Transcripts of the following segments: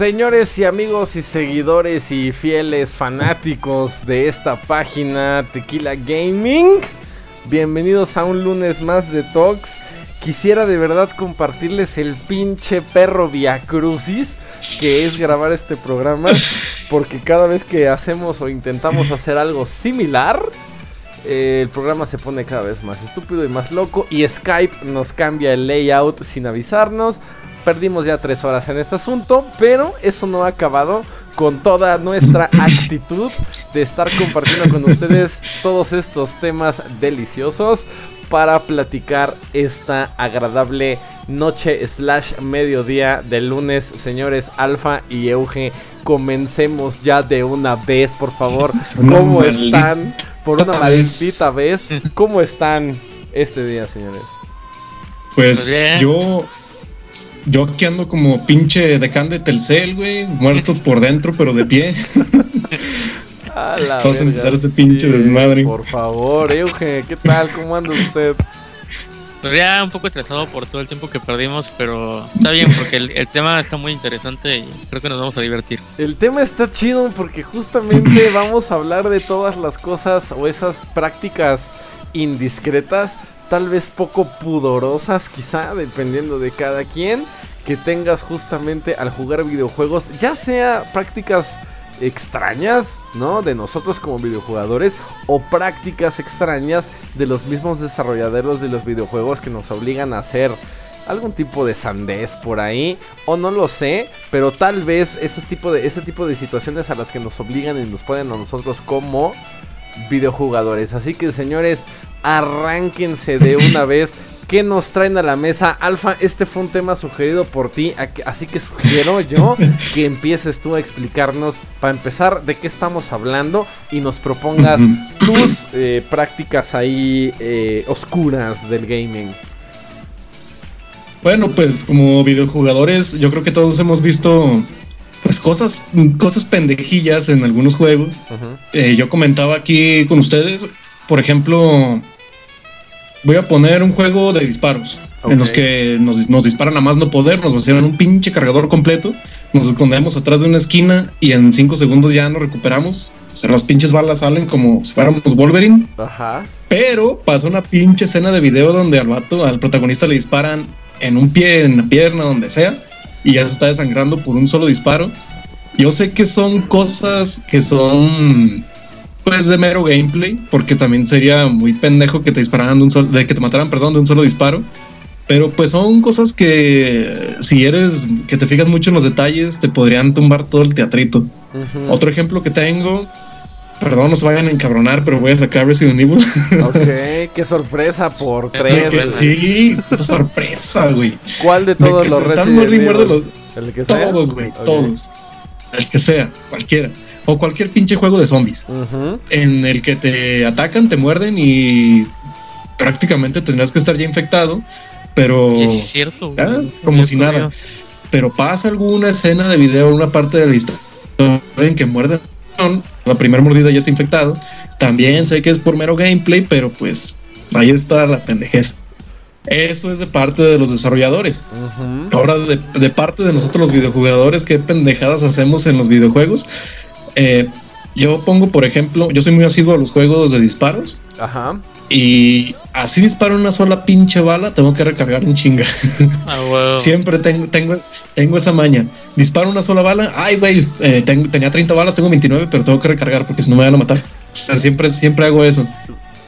Señores y amigos y seguidores y fieles fanáticos de esta página Tequila Gaming, bienvenidos a un lunes más de Talks. Quisiera de verdad compartirles el pinche perro Via Crucis que es grabar este programa, porque cada vez que hacemos o intentamos hacer algo similar, el programa se pone cada vez más estúpido y más loco y Skype nos cambia el layout sin avisarnos. Perdimos ya tres horas en este asunto, pero eso no ha acabado con toda nuestra actitud de estar compartiendo con ustedes todos estos temas deliciosos para platicar esta agradable noche slash mediodía de lunes. Señores Alfa y Euge, comencemos ya de una vez, por favor. ¿Cómo están? Por una maldita vez. ¿Cómo están este día, señores? Pues yo yo aquí ando como pinche decán de Telcel, güey, muerto por dentro, pero de pie. Vamos a empezar este pinche desmadre. Por favor, Euge, ¿qué tal? ¿Cómo anda usted? Pues ya un poco estresado por todo el tiempo que perdimos, pero está bien porque el, tema está muy interesante y creo que nos vamos a divertir. El tema está chido porque justamente vamos a hablar de todas las cosas o esas prácticas indiscretas tal vez poco pudorosas quizá, dependiendo de cada quien, que tengas justamente al jugar videojuegos, ya sea prácticas extrañas, ¿no? De nosotros como videojugadores o prácticas extrañas de los mismos desarrolladores de los videojuegos que nos obligan a hacer algún tipo de sandez por ahí o no lo sé, pero tal vez ese tipo de ese tipo de situaciones a las que nos obligan y nos ponen a nosotros como videojugadores. Así que señores, arránquense de una vez. ¿Qué nos traen a la mesa? Alfa, este fue un tema sugerido por ti, así que sugiero yo que empieces tú a explicarnos, para empezar, de qué estamos hablando y nos propongas tus eh, prácticas ahí eh, oscuras del gaming. Bueno, pues como videojugadores, yo creo que todos hemos visto pues cosas, cosas pendejillas en algunos juegos. Eh, yo comentaba aquí con ustedes, por ejemplo, voy a poner un juego de disparos. En los que nos, disparan a más no poder, nos vacían un pinche cargador completo, nos escondemos atrás de una esquina y en cinco segundos ya nos recuperamos. O sea, las pinches balas salen como si fuéramos Wolverine. Ajá. Pero pasa una pinche escena de video donde al vato, al protagonista le disparan en un pie, en la pierna, donde sea y ya se está desangrando por un solo disparo. Yo sé que son cosas que son pues de mero gameplay, porque también sería muy pendejo que te dispararan de un solo, de que te mataran, perdón, de un solo disparo. Pero pues son cosas que si eres que te fijas mucho en los detalles te podrían tumbar todo el teatrito. Otro ejemplo que tengo Perdón, no se vayan a encabronar, pero voy a sacar Resident Evil. ok, qué sorpresa por tres. sí, qué sorpresa, güey. ¿Cuál de todos los Resident Evil? Los, el que sea. Todos, güey, todos. El que sea, cualquiera. O cualquier pinche juego de zombies. En el que te atacan, te muerden y prácticamente tendrás que estar ya infectado. Pero. Es cierto. como si nada. Pero pasa alguna escena de video, una parte de la historia en que muerden la primera mordida ya está infectado. También sé que es por mero gameplay, pero pues ahí está la pendejez. Eso es de parte de los desarrolladores. Ahora, de, parte de nosotros los videojugadores, ¿qué pendejadas hacemos en los videojuegos? Eh, yo pongo, por ejemplo, yo soy muy asiduo a los juegos de disparos. Ajá. Y así disparo una sola pinche bala, tengo que recargar en chinga. Ah, Siempre tengo, tengo, tengo esa maña. Disparo una sola bala, ay, güey, eh, tenía 30 balas, tengo 29, pero tengo que recargar porque si no me van a matar. siempre, siempre hago eso.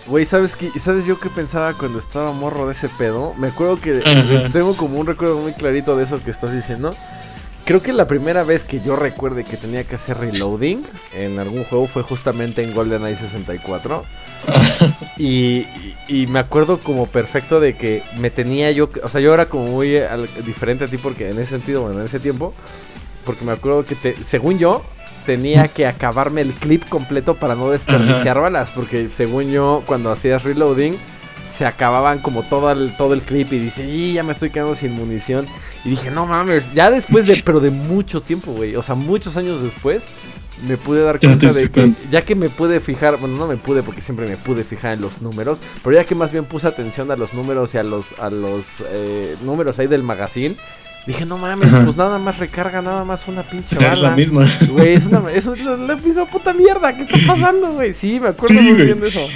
Güey, ¿sabes qué? ¿Sabes yo qué pensaba cuando estaba morro de ese pedo? Me acuerdo que tengo como un recuerdo muy clarito de eso que estás diciendo. Creo que la primera vez que yo recuerde que tenía que hacer reloading en algún juego fue justamente en GoldenEye 64. y, y, me acuerdo como perfecto de que me tenía yo, o sea, yo era como muy diferente a ti porque en ese sentido, bueno, en ese tiempo, porque me acuerdo que te, según yo tenía que acabarme el clip completo para no desperdiciar balas, porque según yo cuando hacías reloading se acababan como todo el, todo el clip y dice, y ya me estoy quedando sin munición. Y dije, no mames, ya después de, pero de mucho tiempo, güey, o sea, muchos años después, me pude dar cuenta de que, ya que me pude fijar, bueno, no me pude porque siempre me pude fijar en los números, pero ya que más bien puse atención a los números y a los, a los eh, números ahí del magazine, Dije, no mames, pues nada más recarga, nada más una pinche bala. Es la misma. Güey, es, una, es la, misma puta mierda. ¿Qué está pasando, güey? Sí, me acuerdo muy bien de eso.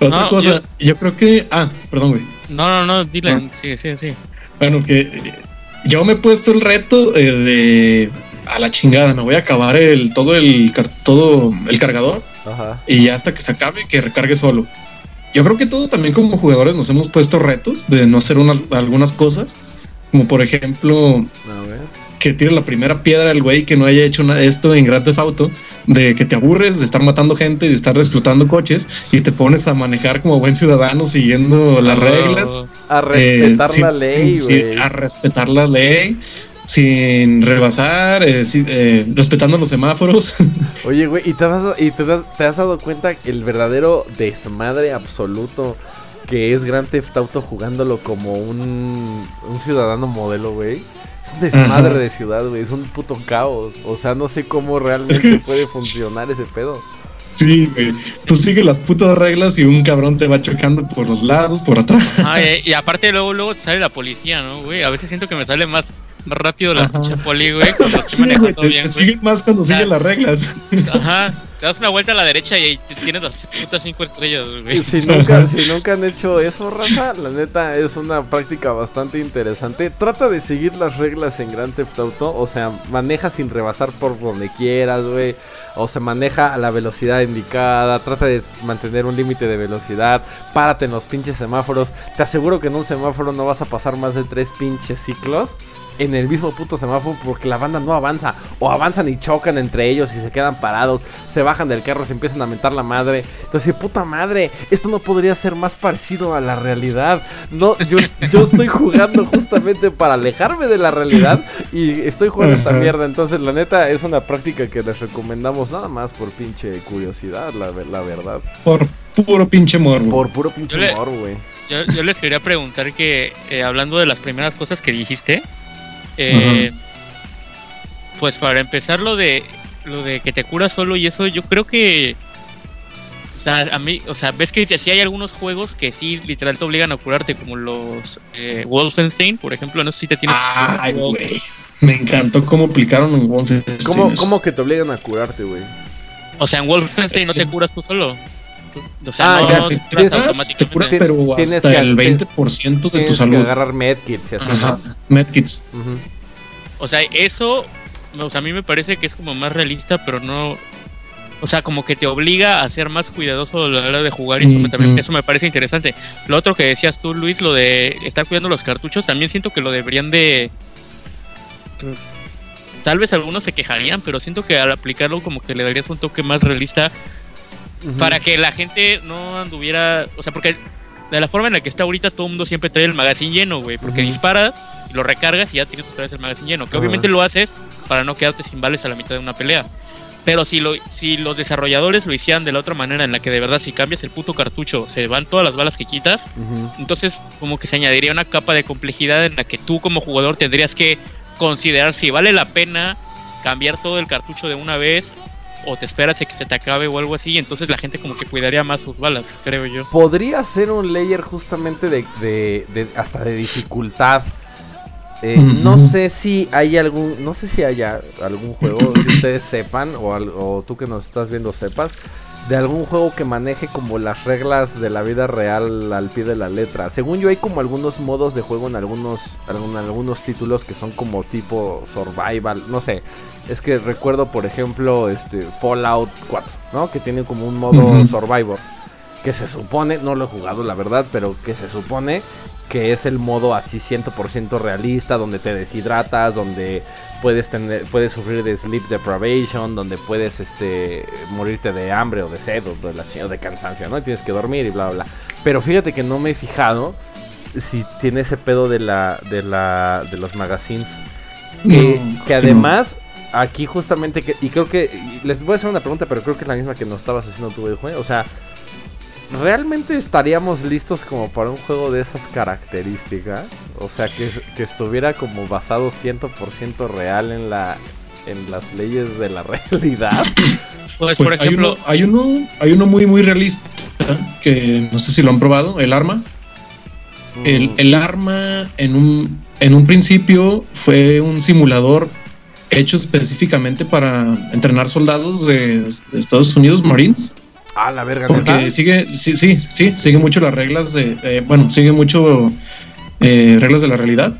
Otra cosa, yo... creo que. Ah, perdón, güey. No, no, no, dile. Sí, sí, sí. Bueno, que yo me he puesto el reto eh, de. A la chingada, me voy a acabar el todo el todo el cargador. Ajá. Y ya hasta que se acabe, que recargue solo. Yo creo que todos también como jugadores nos hemos puesto retos de no hacer algunas cosas. Como por ejemplo, que tire la primera piedra el güey que no haya hecho esto en Grand Theft Auto, de que te aburres de estar matando gente y de estar explotando coches y te pones a manejar como buen ciudadano siguiendo las reglas. A respetar eh, la ley, güey. a respetar la ley sin rebasar, eh, eh, respetando los semáforos. Oye, güey, ¿y, te has, y te, has, dado cuenta que el verdadero desmadre absoluto que es Grand Theft Auto jugándolo como un, un ciudadano modelo, güey? Es un desmadre de ciudad, güey. Es un puto caos. O sea, no sé cómo realmente puede funcionar ese pedo. Sí, güey. Tú sigues las putas reglas y un cabrón te va chocando por los lados, por atrás. Ah, y, y, aparte luego luego te sale la policía, ¿no, güey? A veces siento que me sale más más rápido la pinche poli, güey, cuando te sí, bien, te Sigue más cuando sigue las reglas. Ajá, te das una vuelta a la derecha y tienes las putas cinco estrellas, güey. Si nunca, si nunca han hecho eso, raza, la neta es una práctica bastante interesante. Trata de seguir las reglas en Grand Theft Auto, o sea, maneja sin rebasar por donde quieras, güey. O se maneja a la velocidad indicada, trata de mantener un límite de velocidad, párate en los pinches semáforos. Te aseguro que en un semáforo no vas a pasar más de tres pinches ciclos en el mismo puto semáforo porque la banda no avanza. O avanzan y chocan entre ellos y se quedan parados. Se bajan del carro, se empiezan a mentar la madre. Entonces, puta madre, esto no podría ser más parecido a la realidad. No, yo, yo estoy jugando justamente para alejarme de la realidad y estoy jugando esta mierda. Entonces, la neta, es una práctica que les recomendamos nada más por pinche curiosidad, la, la verdad. Por puro pinche morbo. Por puro pinche morbo, güey. Yo, les quería preguntar que, eh, hablando de las primeras cosas que dijiste, eh, Pues para empezar lo de lo de que te curas solo y eso, yo creo que o sea, a mí, o sea, ves que si hay algunos juegos que sí literal te obligan a curarte, como los eh, Wolfenstein, por ejemplo, no sé si te tienes Ay, güey. Me encantó cómo aplicaron en Wolfenstein. ¿Cómo, ¿Cómo, que te obligan a curarte, güey? O sea, en Wolfenstein no te curas tú solo. O sea, ah, no, te, curas automáticamente. pero tienes hasta que, el 20% de tu salud. Que agarrar medkits Medkits. O sea, eso, o sea, a mí me parece que es como más realista, pero no... O sea, como que te obliga a ser más cuidadoso a la hora de jugar y eso, también, eso me parece interesante. Lo otro que decías tú, Luis, lo de estar cuidando los cartuchos, también siento que lo deberían de... Pues, tal vez algunos se quejarían, pero siento que al aplicarlo como que le darías un toque más realista para que la gente no anduviera, o sea, porque de la forma en la que está ahorita todo el mundo siempre trae el magazine lleno, güey, porque disparas y lo recargas y ya tienes otra vez el magazine lleno, que obviamente lo haces para no quedarte sin balas a la mitad de una pelea. Pero si, lo, si los desarrolladores lo hicieran de la otra manera, en la que de verdad si cambias el puto cartucho se van todas las balas que quitas, entonces como que se añadiría una capa de complejidad en la que tú como jugador tendrías que considerar si vale la pena cambiar todo el cartucho de una vez o te esperas a que se te acabe o algo así, entonces la gente como que cuidaría más sus balas, creo yo. Podría ser un layer justamente de, de, hasta de dificultad. Eh, no sé si hay algún, no sé si haya algún juego, si ustedes sepan o, o tú que nos estás viendo sepas, de algún juego que maneje como las reglas de la vida real al pie de la letra. Según yo hay como algunos modos de juego en algunos, en algunos títulos que son como tipo survival, no sé. Es que recuerdo por ejemplo este Fallout 4, ¿no? Que tiene como un modo survivor que se supone, no lo he jugado la verdad, pero que se supone que es el modo así 100% realista, donde te deshidratas, donde puedes tener puedes sufrir de sleep deprivation, donde puedes este morirte de hambre o de sed o de, la, o de cansancio, ¿no? tienes que dormir y bla bla. Pero fíjate que no me he fijado si tiene ese pedo de la de la de los magazines que, que además aquí justamente que y creo que les voy a hacer una pregunta, pero creo que es la misma que nos estabas haciendo tú, güey. O sea, ¿realmente estaríamos listos como para un juego de esas características? O sea, que, estuviera como basado 100% real en la en las leyes de la realidad. Pues, por pues, ejemplo, hay uno, hay uno, muy muy realista que no sé si lo han probado, el arma. El, mm. el arma en un en un principio fue un simulador hecho específicamente para entrenar soldados de, Estados Unidos, Marines. Ah, la verga. Porque sigue, sí, sí, sí, sigue mucho las reglas de, bueno, sigue mucho eh, reglas de la realidad.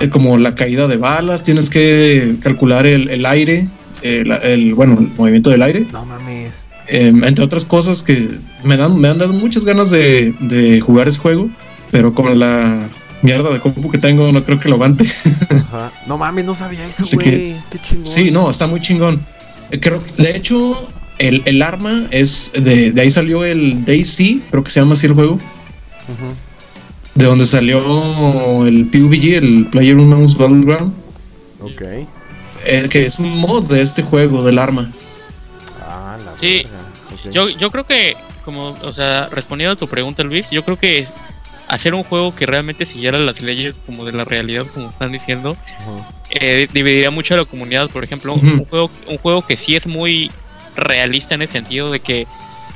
Eh, como la caída de balas, tienes que calcular el, aire, el, bueno, el movimiento del aire. No mames. Em, entre otras cosas que me, dan, me han dado muchas ganas de, de jugar ese juego, pero con la mierda de compu que tengo, no creo que lo aguante. No mames, no sabía eso, güey. Qué chingón. Sí, no, está muy chingón. Eh, creo, de hecho, el, el arma es. De, de, ahí salió el Daisy, creo que se llama así el juego. De donde salió el PUBG, el Player Unknown's Battleground. Ok. Eh, que es un mod de este juego, del arma. Ah, la sí. Yo, yo creo que, como, o sea, respondiendo a tu pregunta, Luis, yo creo que hacer un juego que realmente siguiera las leyes como de la realidad, como están diciendo, eh, dividiría mucho a la comunidad. Por ejemplo, un, juego, un juego que sí es muy realista en el sentido de que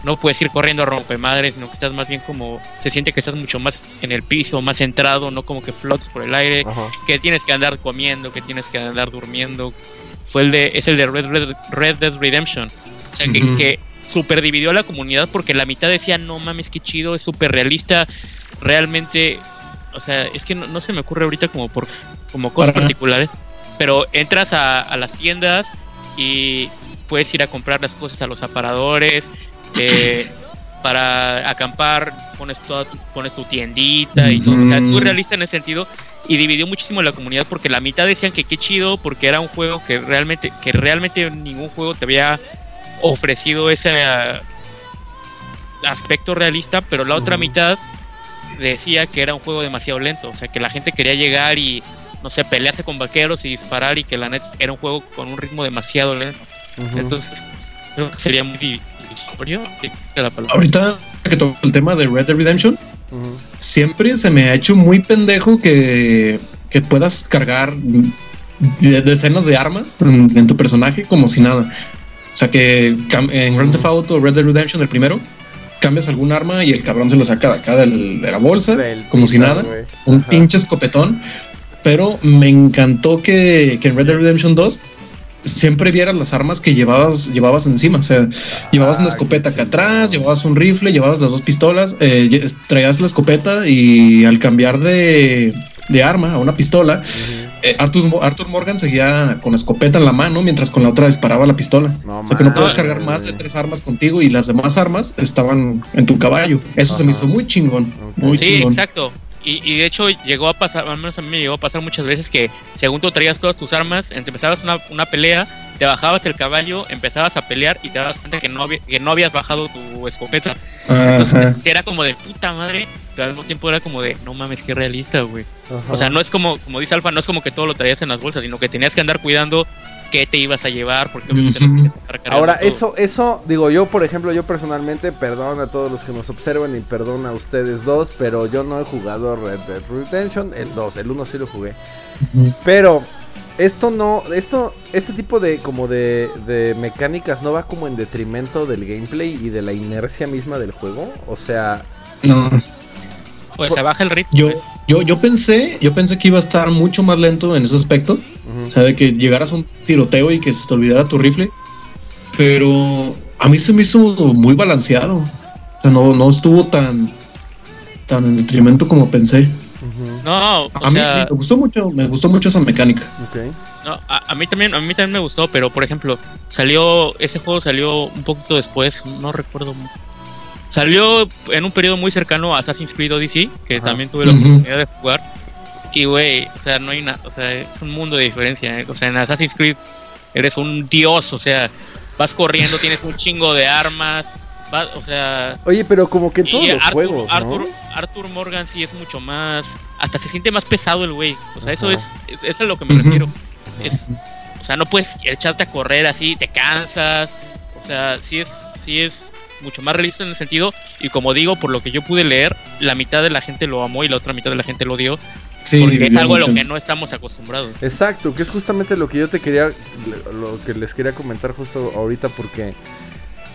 no puedes ir corriendo a romper madres, sino que estás más bien como se siente que estás mucho más en el piso, más centrado, no como que flotas por el aire, que tienes que andar comiendo, que tienes que andar durmiendo. Fue el de es el de Red, Dead Redemption. O sea, que, que super dividió a la comunidad porque la mitad decía, "No mames, qué chido, es súper realista." realmente, o sea, es que no, se me ocurre ahorita como por como cosas particulares, pero entras a, las tiendas y puedes ir a comprar las cosas a los aparadores, eh, para acampar pones toda tu, pones tu tiendita y todo, o sea, muy realista en ese sentido. Y dividió muchísimo la comunidad porque la mitad decían que qué chido porque era un juego que realmente que realmente ningún juego te había ofrecido ese aspecto realista, pero la otra mitad decía que era un juego demasiado lento, o sea, que la gente quería llegar y, no sé, pelearse con vaqueros y disparar y que la net era un juego con un ritmo demasiado lento. Entonces, creo que sería muy Ahorita que toco el tema de Red Dead Redemption, siempre se me ha hecho muy pendejo que, que puedas cargar decenas de armas en, tu personaje como si nada. O sea que en Grand Theft Auto Red Dead Redemption, el primero, cambias algún arma y el cabrón se lo saca de acá de la bolsa, como si nada, un pinche escopetón. Pero me encantó que, en Red Dead Redemption 2 siempre vieras las armas que llevabas, llevabas encima. O sea, llevabas una escopeta acá atrás, llevabas un rifle, llevabas las dos pistolas, eh, traías la escopeta y al cambiar de, de arma a una pistola, eh, Arthur, Morgan seguía con la escopeta en la mano mientras con la otra disparaba la pistola. o sea que no puedes cargar más de tres armas contigo y las demás armas estaban en tu caballo. Eso se me hizo muy chingón. Muy sí, exacto. Y, de hecho llegó a pasar, al menos a mí me llegó a pasar muchas veces que según tú traías todas tus armas, empezabas una, una pelea, te bajabas el caballo, empezabas a pelear y te dabas cuenta que no, que no habías bajado tu escopeta. Entonces era como de puta madre, pero al mismo tiempo era como de no mames, qué realista, güey. O sea, no es como, como dice Alfa, no es como que todo lo traías en las bolsas, sino que tenías que andar cuidando qué te ibas a llevar, porque obviamente Ahora, eso, eso, digo yo, por ejemplo, yo personalmente, perdón a todos los que nos observen y perdón a ustedes dos, pero yo no he jugado Red Dead Redemption, el 2, el 1 sí lo jugué. Pero esto no, esto, este tipo de como de, de mecánicas no va como en detrimento del gameplay y de la inercia misma del juego, o sea... No. Pues se baja el ritmo. Yo, yo, yo pensé, yo pensé que iba a estar mucho más lento en ese aspecto. O sea, de que llegaras a un tiroteo y que se te olvidara tu rifle. Pero a mí se me hizo muy balanceado. O sea, no, no estuvo tan, tan en detrimento como pensé. No, a mí me gustó mucho, me gustó mucho esa mecánica. No, a, mí también, a mí también me gustó, pero por ejemplo, salió, ese juego salió un poquito después, no recuerdo Salió en un periodo muy cercano a Assassin's Creed Odyssey, que también tuve la oportunidad de jugar. Y, güey, o sea, no hay nada, o sea, es un mundo de diferencia. ¿eh? O sea, en Assassin's Creed eres un dios, o sea, vas corriendo, tienes un chingo de armas, o sea... Oye, pero como que en todos los juegos, ¿no? Arthur, Morgan sí es mucho más... Hasta se siente más pesado el güey. O sea, eso es, eso es a lo que me refiero. Es, o sea, no puedes echarte a correr así, te cansas. O sea, sí es, sí es mucho más realista en el sentido, y como digo, por lo que yo pude leer, la mitad de la gente lo amó y la otra mitad de la gente lo odió. porque es algo a lo que no estamos acostumbrados. Exacto, que es justamente lo que yo te quería, lo que les quería comentar justo ahorita, porque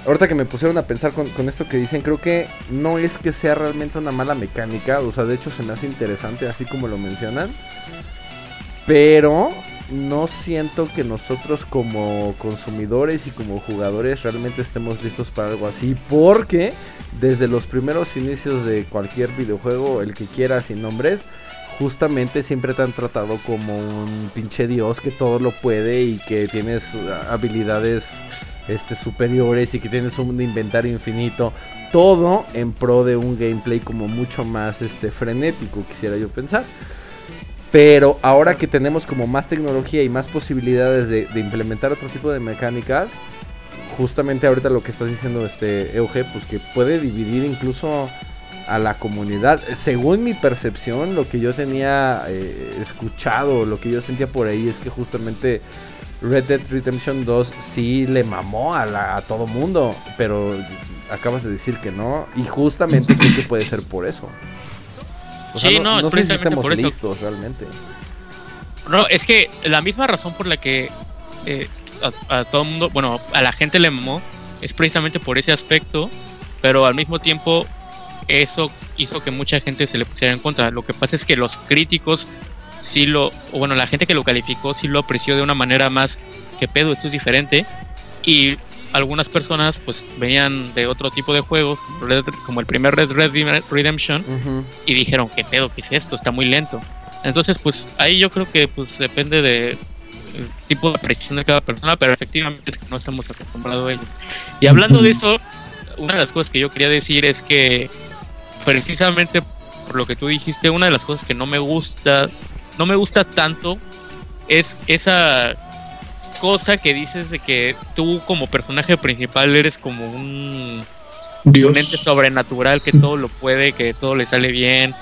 ahorita que me pusieron a pensar con, con, esto que dicen, creo que no es que sea realmente una mala mecánica, o sea, de hecho se me hace interesante así como lo mencionan. Pero no siento que nosotros como consumidores y como jugadores realmente estemos listos para algo así. Porque desde los primeros inicios de cualquier videojuego, el que quiera sin nombres, justamente siempre te han tratado como un pinche dios que todo lo puede y que tienes habilidades este, superiores y que tienes un inventario infinito. Todo en pro de un gameplay como mucho más este, frenético, quisiera yo pensar. Pero ahora que tenemos como más tecnología y más posibilidades de, implementar otro tipo de mecánicas, justamente ahorita lo que estás diciendo este EUG, pues que puede dividir incluso a la comunidad. Según mi percepción, lo que yo tenía eh, escuchado, lo que yo sentía por ahí es que justamente Red Dead Redemption 2 sí le mamó a, la, a todo mundo, pero acabas de decir que no, y justamente creo que puede ser por eso sí, no, no, sé si estamos por listos realmente. No, es que la misma razón por la que eh, a, todo el mundo, bueno, a la gente le mamó, es precisamente por ese aspecto, pero al mismo tiempo eso hizo que mucha gente se le pusiera en contra. Lo que pasa es que los críticos sí lo, o bueno, la gente que lo calificó sí lo apreció de una manera más que pedo, esto es diferente. Y algunas personas pues venían de otro tipo de juegos, como el primer Red Red Redemption, y dijeron, ¿qué pedo? ¿Qué es esto? Está muy lento. Entonces, pues ahí yo creo que pues depende de tipo de apreciación de cada persona, pero efectivamente es que no estamos acostumbrados a ello. Y hablando de eso, una de las cosas que yo quería decir es que precisamente por lo que tú dijiste, una de las cosas que no me gusta, no me gusta tanto es esa cosa que dices de que tú como personaje principal eres como un, Dios. ente sobrenatural que todo lo puede, que todo le sale bien,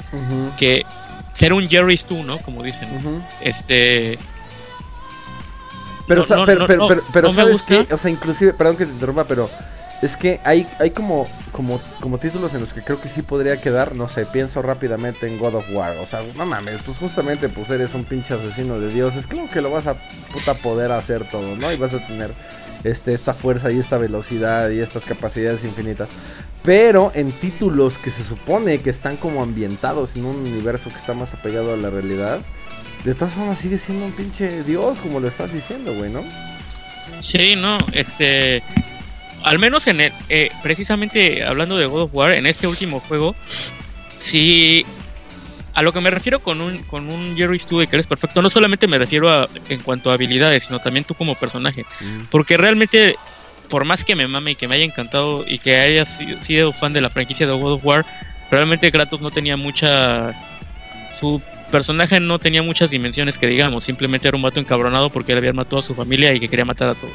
que ser un Jerry tú, ¿no? Como dicen. Este pero, pero, pero, ¿sabes qué? O sea, inclusive, perdón que te interrumpa, pero es que hay, hay como, como, como títulos en los que creo que sí podría quedar, no sé, pienso rápidamente en God of War. O sea, no mames, pues justamente pues eres un pinche asesino de dioses. Claro que lo vas a puta poder hacer todo, ¿no? Y vas a tener este, esta fuerza y esta velocidad y estas capacidades infinitas. Pero en títulos que se supone que están como ambientados en un universo que está más apegado a la realidad, de todas formas sigue siendo un pinche dios, como lo estás diciendo, güey, ¿no? Sí, no, este al menos en el, eh, precisamente hablando de God of War, en este último juego, sí, a lo que me refiero con un, con un Jerry Stu que eres perfecto, no solamente me refiero a, en cuanto a habilidades, sino también tú como personaje. Mm. Porque realmente, por más que me mame y que me haya encantado y que haya sido fan de la franquicia de God of War, realmente Kratos no tenía mucha... Su personaje no tenía muchas dimensiones que digamos, simplemente era un vato encabronado porque él había matado a su familia y que quería matar a todos.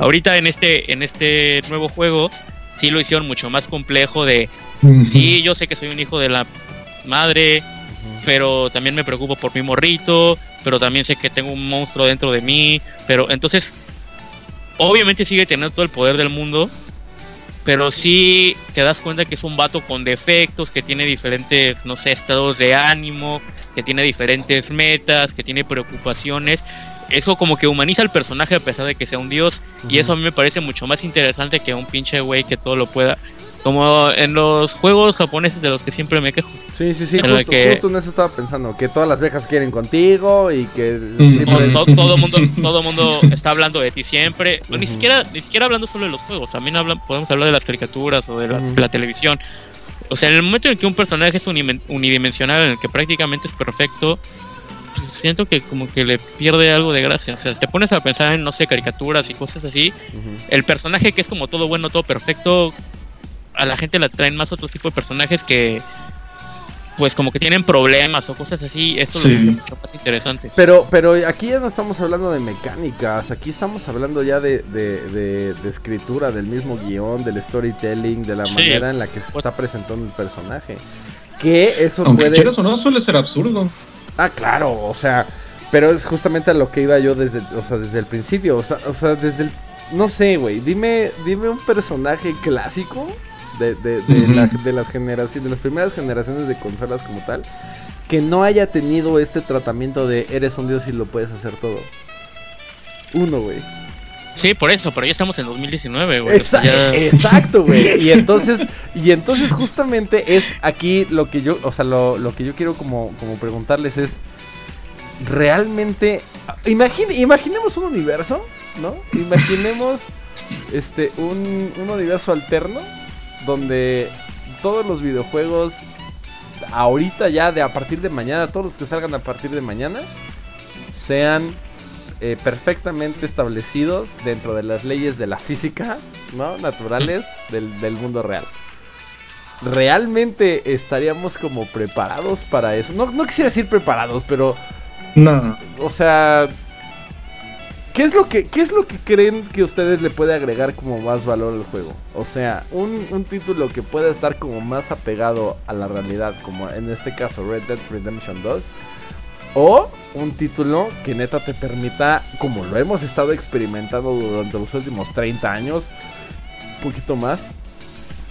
Ahorita en este, en este nuevo juego sí lo hicieron mucho más complejo de, sí, yo sé que soy un hijo de la madre, pero también me preocupo por mi morrito, pero también sé que tengo un monstruo dentro de mí, pero entonces, obviamente sigue teniendo todo el poder del mundo, pero sí te das cuenta que es un vato con defectos, que tiene diferentes, no sé, estados de ánimo, que tiene diferentes metas, que tiene preocupaciones. Eso como que humaniza al personaje a pesar de que sea un dios. Y eso a mí me parece mucho más interesante que un pinche güey que todo lo pueda. Como en los juegos japoneses de los que siempre me quejo. Sí, sí, sí, justo, justo, en eso estaba pensando, que todas las viejas quieren contigo y que todo, mundo todo mundo está hablando de ti siempre, ni siquiera ni siquiera hablando solo de los juegos, también hablan, podemos hablar de las caricaturas o de la, televisión. O sea, en el momento en que un personaje es unidimensional, en el que prácticamente es perfecto, siento que como que le pierde algo de gracia. O sea, si te pones a pensar en, no sé, caricaturas y cosas así, el personaje que es como todo bueno, todo perfecto, a la gente le traen más otro tipo de personajes que pues como que tienen problemas o cosas así, eso lo hace mucho más interesante. Pero, pero aquí ya no estamos hablando de mecánicas, aquí estamos hablando ya de, de, escritura, del mismo guion, del storytelling, de la manera en la que se pues está presentando el personaje. Que eso Aunque puede... o no, suele ser absurdo. Ah, claro, o sea, pero es justamente a lo que iba yo desde, o sea, desde el principio, o sea, o sea desde el... No sé, güey, dime, dime un personaje clásico de, de, de, las generaciones, de las primeras generaciones de consolas como tal, que no haya tenido este tratamiento de eres un dios y lo puedes hacer todo. Uno, güey. Sí, por eso, pero ya estamos en 2019, güey. Exacto, güey. Y entonces, y entonces justamente es aquí lo que yo, o sea, lo, lo que yo quiero como, como preguntarles es, realmente... imaginemos un universo, ¿no? Imaginemos este, un, un universo alterno donde todos los videojuegos ahorita ya de a partir de mañana, todos los que salgan a partir de mañana, sean eh, perfectamente establecidos dentro de las leyes de la física, ¿no? Naturales del, del mundo real. ¿Realmente estaríamos como preparados para eso? No, no quisiera decir preparados, pero... No. O sea, ¿Qué es, lo que, ¿Qué es lo que creen que ustedes le puede agregar como más valor al juego? O sea, un, un, título que pueda estar como más apegado a la realidad, como en este caso Red Dead Redemption 2. O un título que neta te permita, como lo hemos estado experimentando durante los últimos 30 años, un poquito más,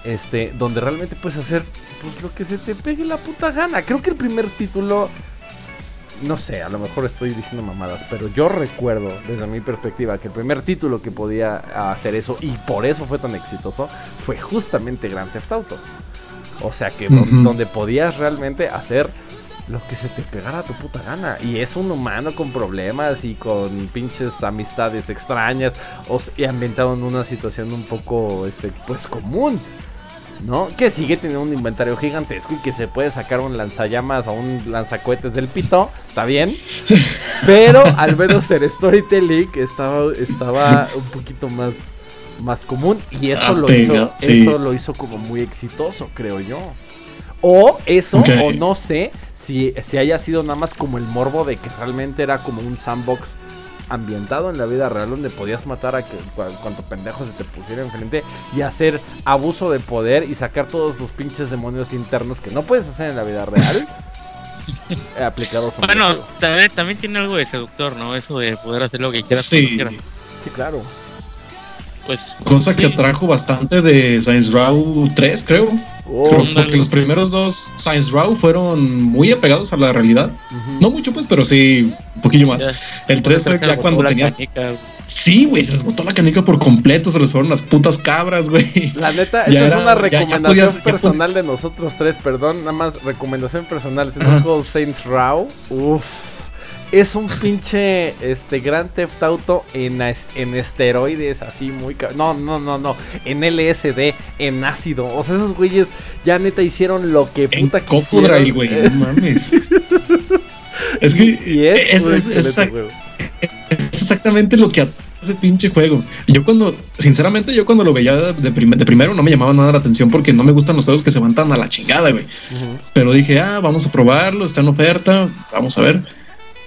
este, donde realmente puedes hacer pues, lo que se te pegue la puta gana. Creo que el primer título no sé, a lo mejor estoy diciendo mamadas, pero yo recuerdo desde mi perspectiva que el primer título que podía hacer eso y por eso fue tan exitoso fue justamente Grand Theft Auto. O sea que donde podías realmente hacer lo que se te pegara a tu puta gana. Y es un humano con problemas y con pinches amistades extrañas o, y ambientado en una situación un poco, este, pues común. ¿no? Que sigue teniendo un inventario gigantesco y que se puede sacar un lanzallamas o un lanzacohetes del pito, está bien. Pero al menos el storytelling estaba, estaba un poquito más, más común y eso, ah, lo hizo, eso lo hizo como muy exitoso, creo yo. O eso, o no sé si, si haya sido nada más como el morbo de que realmente era como un sandbox ambientado en la vida real donde podías matar a que, cuanto pendejo se te pusiera enfrente y hacer abuso de poder y sacar todos los pinches demonios internos que no puedes hacer en la vida real. aplicados a Bueno, también, tiene algo de seductor, ¿no? Eso de poder hacer lo que quieras. Sí, sí claro. Pues, Cosa que atrajo bastante de Science Row 3, creo. Oh, porque los primeros dos Science Row fueron muy apegados a la realidad. No mucho, pues, pero sí, un poquillo más. El 3 fue ya cuando tenías. Sí, güey, se les botó la canica por completo, se les fueron las putas cabras, güey. La neta, esta es una recomendación personal de nosotros tres, perdón, nada más recomendación personal. Si no Saints Row, uff es un pinche este Grand Theft Auto en, en esteroides, así muy... No, no, no, no. En LSD, en ácido. O sea, esos güeyes ya neta hicieron lo que puta en quisieron. güey, no mames. es que y es, es, exactamente lo que hace pinche juego. Yo cuando, sinceramente, yo cuando lo veía de, primero no me llamaba nada la atención porque no me gustan los juegos que se van tan a la chingada, güey. Pero dije, ah, vamos a probarlo, está en oferta, vamos a ver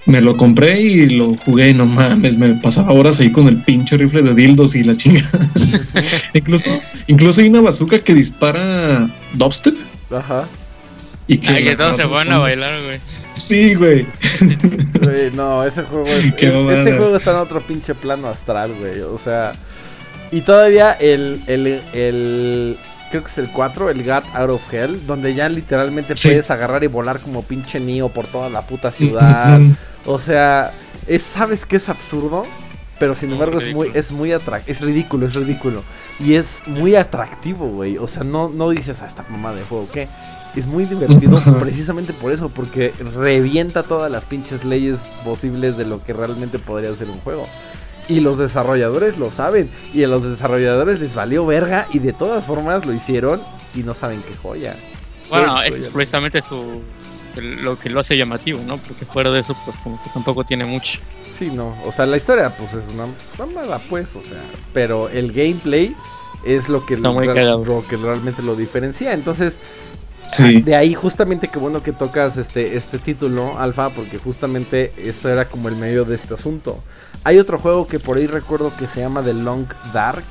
me lo compré y lo jugué, no mames, me pasaba horas ahí con el pinche rifle de dildos y la chinga. incluso, incluso hay una bazooka que dispara dubstep. Ajá. Y que, que todos se van a bailar, güey. Sí, güey. no, ese juego es, ese juego está en otro pinche plano astral, güey. O sea, y todavía el, el, el creo que es el 4, el Gat Out of Hell, donde ya literalmente puedes agarrar y volar como pinche Neo por toda la puta ciudad. O sea, es, ¿sabes qué es absurdo? Pero sin embargo es muy, es muy atractivo, es ridículo, es ridículo. Y es muy atractivo, güey. O sea, no, no dices a esta mamá de juego, ¿qué? Es muy divertido precisamente por eso, porque revienta todas las pinches leyes posibles de lo que realmente podría ser un juego. Y los desarrolladores lo saben. Y a los desarrolladores les valió verga. Y de todas formas lo hicieron. Y no saben qué joya. Bueno, es precisamente su, lo que lo hace llamativo, ¿no? Porque fuera de eso, pues como que tampoco tiene mucho. Sí, no. O sea, la historia, pues es una mamada, pues. O sea, pero el gameplay es lo que, lo, que realmente lo diferencia. Entonces, de ahí justamente qué bueno que tocas este, este título, Alfa, porque justamente eso era como el medio de este asunto. Hay otro juego que por ahí recuerdo que se llama The Long Dark.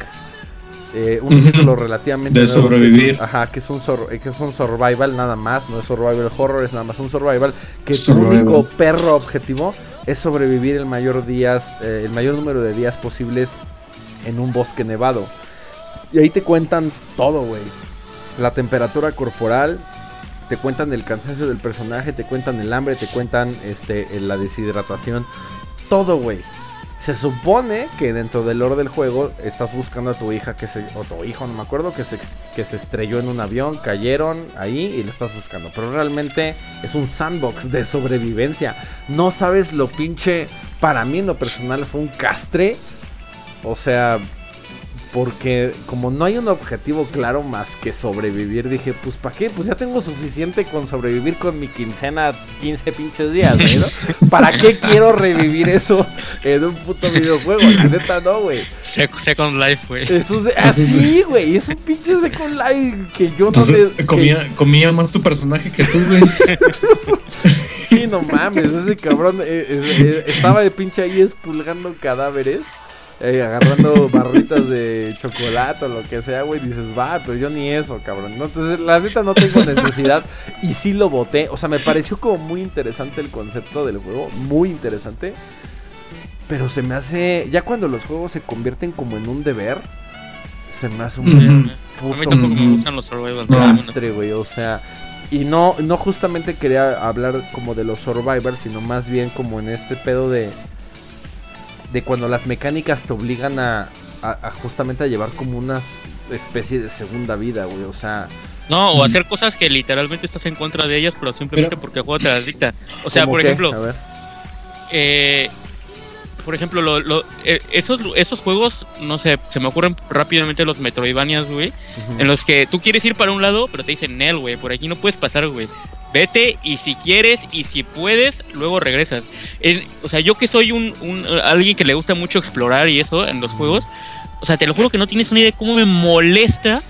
Eh, un título relativamente de sobrevivir. ajá, que es un eh, que es un survival nada más, no es survival horror, es nada más un survival que tu único perro objetivo es sobrevivir el mayor días, eh, el mayor número de días posibles en un bosque nevado. Y ahí te cuentan todo, güey. La temperatura corporal, te cuentan el cansancio del personaje, te cuentan el hambre, te cuentan este la deshidratación, todo, güey Se supone que dentro del lore del juego estás buscando a tu hija que se, o tu hijo, no me acuerdo, que se, que se estrelló en un avión, cayeron ahí y lo estás buscando. Pero realmente es un sandbox de sobrevivencia. No sabes lo pinche, para mí en lo personal fue un castre. O sea, porque como no hay un objetivo claro más que sobrevivir, dije, pues ¿para qué? Pues ya tengo suficiente con sobrevivir con mi quincena 15 pinches días, ¿no? ¿Para qué quiero revivir eso en un puto videojuego? La neta no, güey. Second Life, güey. Eso es así, güey. Es un pinche Second Life que yo no me, comía, comía más tu personaje que tú, güey. sí, no mames, ese cabrón eh, eh, eh, estaba de pinche ahí espulgando cadáveres eh, agarrando barritas de chocolate o lo que sea, güey, dices, va, pero yo ni eso, cabrón. Entonces, la neta no tengo necesidad y sí lo voté. O sea, me pareció como muy interesante el concepto del juego, muy interesante. Pero se me hace, ya cuando los juegos se convierten como en un deber, se me hace un puto me gustan los survival güey, o sea, y no no justamente quería hablar como de los survivors, sino más bien como en este pedo de de cuando las mecánicas te obligan a, justamente a llevar como una especie de segunda vida, güey. O sea. No, o mm. hacer cosas que literalmente estás en contra de ellas, pero simplemente porque el juego te las dicta. O sea, por ejemplo. Eh, por ejemplo, lo, eh, esos, esos juegos, no sé, se me ocurren rápidamente los Metroidvanias, güey. En los que tú quieres ir para un lado, pero te dicen, Nel, güey, por aquí no puedes pasar, güey vete y si quieres y si puedes, luego regresas. o sea, yo que soy un, alguien que le gusta mucho explorar y eso en los juegos, o sea, te lo juro que no tienes una idea de cómo me molesta,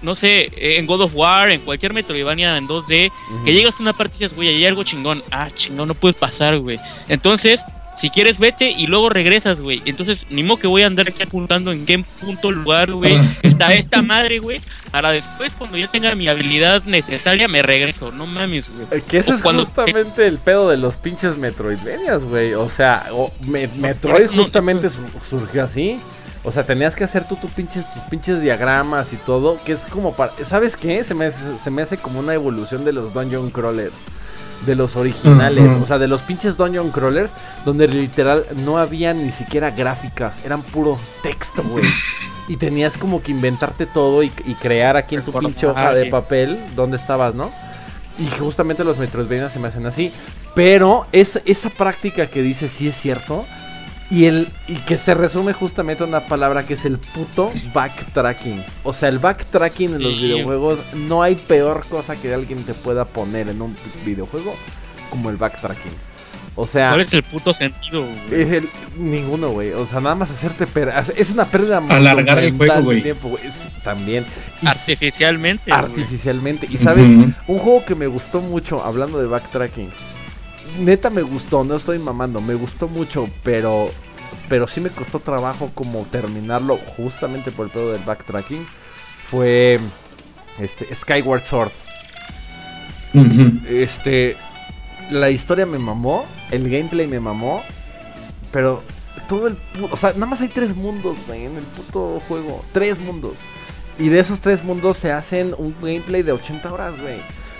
no sé, en God of War, en cualquier Metroidvania en 2D, que llegas a una parte y dices, güey, hay algo chingón, ah, chingón, no puedes pasar, güey. Entonces, si quieres, vete y luego regresas, güey. Entonces, ni modo que voy a andar aquí apuntando en qué punto lugar, güey, ah. está esta madre, güey. Para después, cuando ya tenga mi habilidad necesaria, me regreso. No mames, güey. Que ese es justamente el pedo de los pinches Metroidvanias, güey. O sea, Metroid justamente surgió así. O sea, tenías que hacer tú tus pinches, tus pinches diagramas y todo. Que es como para. ¿Sabes qué? Se me, se me hace como una evolución de los Dungeon Crawlers de los originales, o sea, de los pinches Dungeon Crawlers, donde literal no había ni siquiera gráficas, eran puro texto, güey. Y tenías como que inventarte todo y, crear aquí en tu pinche hoja de papel donde estabas, ¿no? Y justamente los Metroidvania se me hacen así. Pero es, esa práctica que dice sí es cierto. Y, el, y que se resume justamente en una palabra que es el puto backtracking. O sea, el backtracking en los videojuegos no hay peor cosa que alguien te pueda poner en un videojuego como el backtracking. O sea. ¿Cuál es el puto sentido? Es el, ninguno, güey. O sea, nada más hacerte perder. Es una pérdida Alargar el juego, güey. Tiempo, güey. también. artificialmente. Artificialmente. Y sabes, un juego que me gustó mucho, hablando de backtracking neta me gustó, no estoy mamando, me gustó mucho, pero pero sí me costó trabajo como terminarlo justamente por el pedo del backtracking. Fue este Skyward Sword. Este la historia me mamó, el gameplay me mamó, pero todo el o sea, nada más hay tres mundos, güey, en el puto juego, tres mundos. Y de esos tres mundos se hacen un gameplay de 80 horas, güey.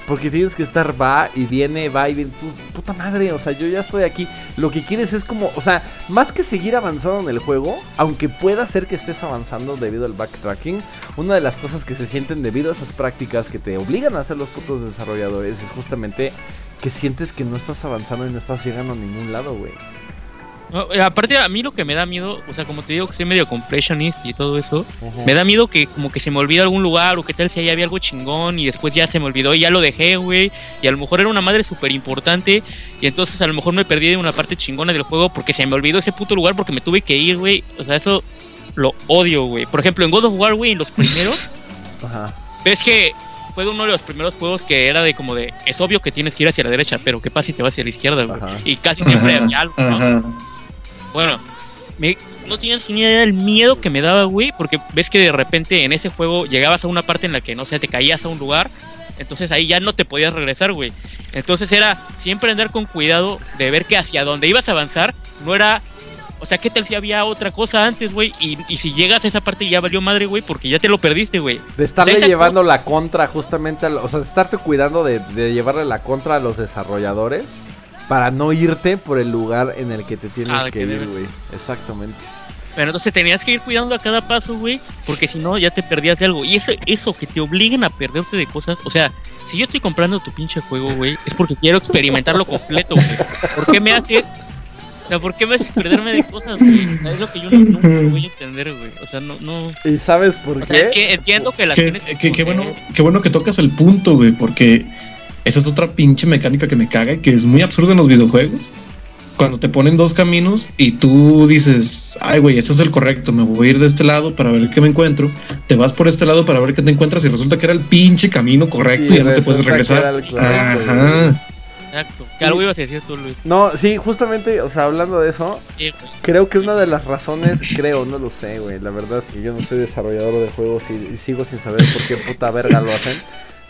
Porque tienes que estar, va y viene, va y viene. puta madre, o sea, yo ya estoy aquí. Lo que quieres es como, o sea, más que seguir avanzando en el juego, aunque pueda ser que estés avanzando debido al backtracking, una de las cosas que se sienten debido a esas prácticas que te obligan a hacer los putos desarrolladores es justamente que sientes que no estás avanzando y no estás llegando a ningún lado, güey. Eh, aparte, a mí lo que me da miedo, o sea, como te digo que soy medio completionist y todo eso, me da miedo que como que se me olvida algún lugar o que tal si ahí había algo chingón y después ya se me olvidó y ya lo dejé, güey. Y a lo mejor era una madre súper importante y entonces a lo mejor me perdí de una parte chingona del juego porque se me olvidó ese puto lugar porque me tuve que ir, güey. O sea, eso lo odio, güey. Por ejemplo, en God of War, güey, en los primeros, ves que fue uno de los primeros juegos que era de como de, es obvio que tienes que ir hacia la derecha, pero ¿qué pasa si te vas hacia la izquierda, güey? Y casi siempre había algo, ¿no? Bueno, no tienes ni idea del miedo que me daba, güey, porque ves que de repente en ese juego llegabas a una parte en la que, no sé, te caías a un lugar, entonces ahí ya no te podías regresar, güey. Entonces era siempre andar con cuidado de ver que hacia donde ibas a avanzar no era... O sea, ¿qué tal si había otra cosa antes, güey? Y, si llegas a esa parte ya valió madre, güey, porque ya te lo perdiste, güey. De estarle llevando la contra justamente, o sea, de estarte cuidando de, de llevarle la contra a los desarrolladores para no irte por el lugar en el que te tienes Ah, que que ir, güey. Exactamente. Pero entonces tenías que ir cuidando a cada paso, güey, porque si no ya te perdías de algo. Y eso, eso que te obliguen a perderte de cosas, o sea, si yo estoy comprando tu pinche juego, güey, es porque quiero experimentarlo completo, güey. ¿Por qué me haces? O sea, ¿por qué me haces perderme de cosas, güey? Es lo que yo no, nunca voy a entender, güey. O sea, no, no. ¿Y sabes por O sea, qué? que entiendo que las Qué, tienes que qué- qué bueno, qué bueno que tocas el punto, güey, porque esa es otra pinche mecánica que me caga y que es muy absurda en los videojuegos. Cuando te ponen dos caminos y tú dices, ay, güey, ese es el correcto, me voy a ir de este lado para ver qué me encuentro. Te vas por este lado para ver qué te encuentras y resulta que era el pinche camino correcto Y y, ya no te puedes que regresar. Ajá. Exacto. Que algo ibas a decir tú, Luis. No, sí, justamente, o sea, hablando de eso, Sí, creo que una de las razones, creo, no lo sé, güey. La verdad es que yo no soy desarrollador de juegos y, y sigo sin saber por qué puta verga lo hacen.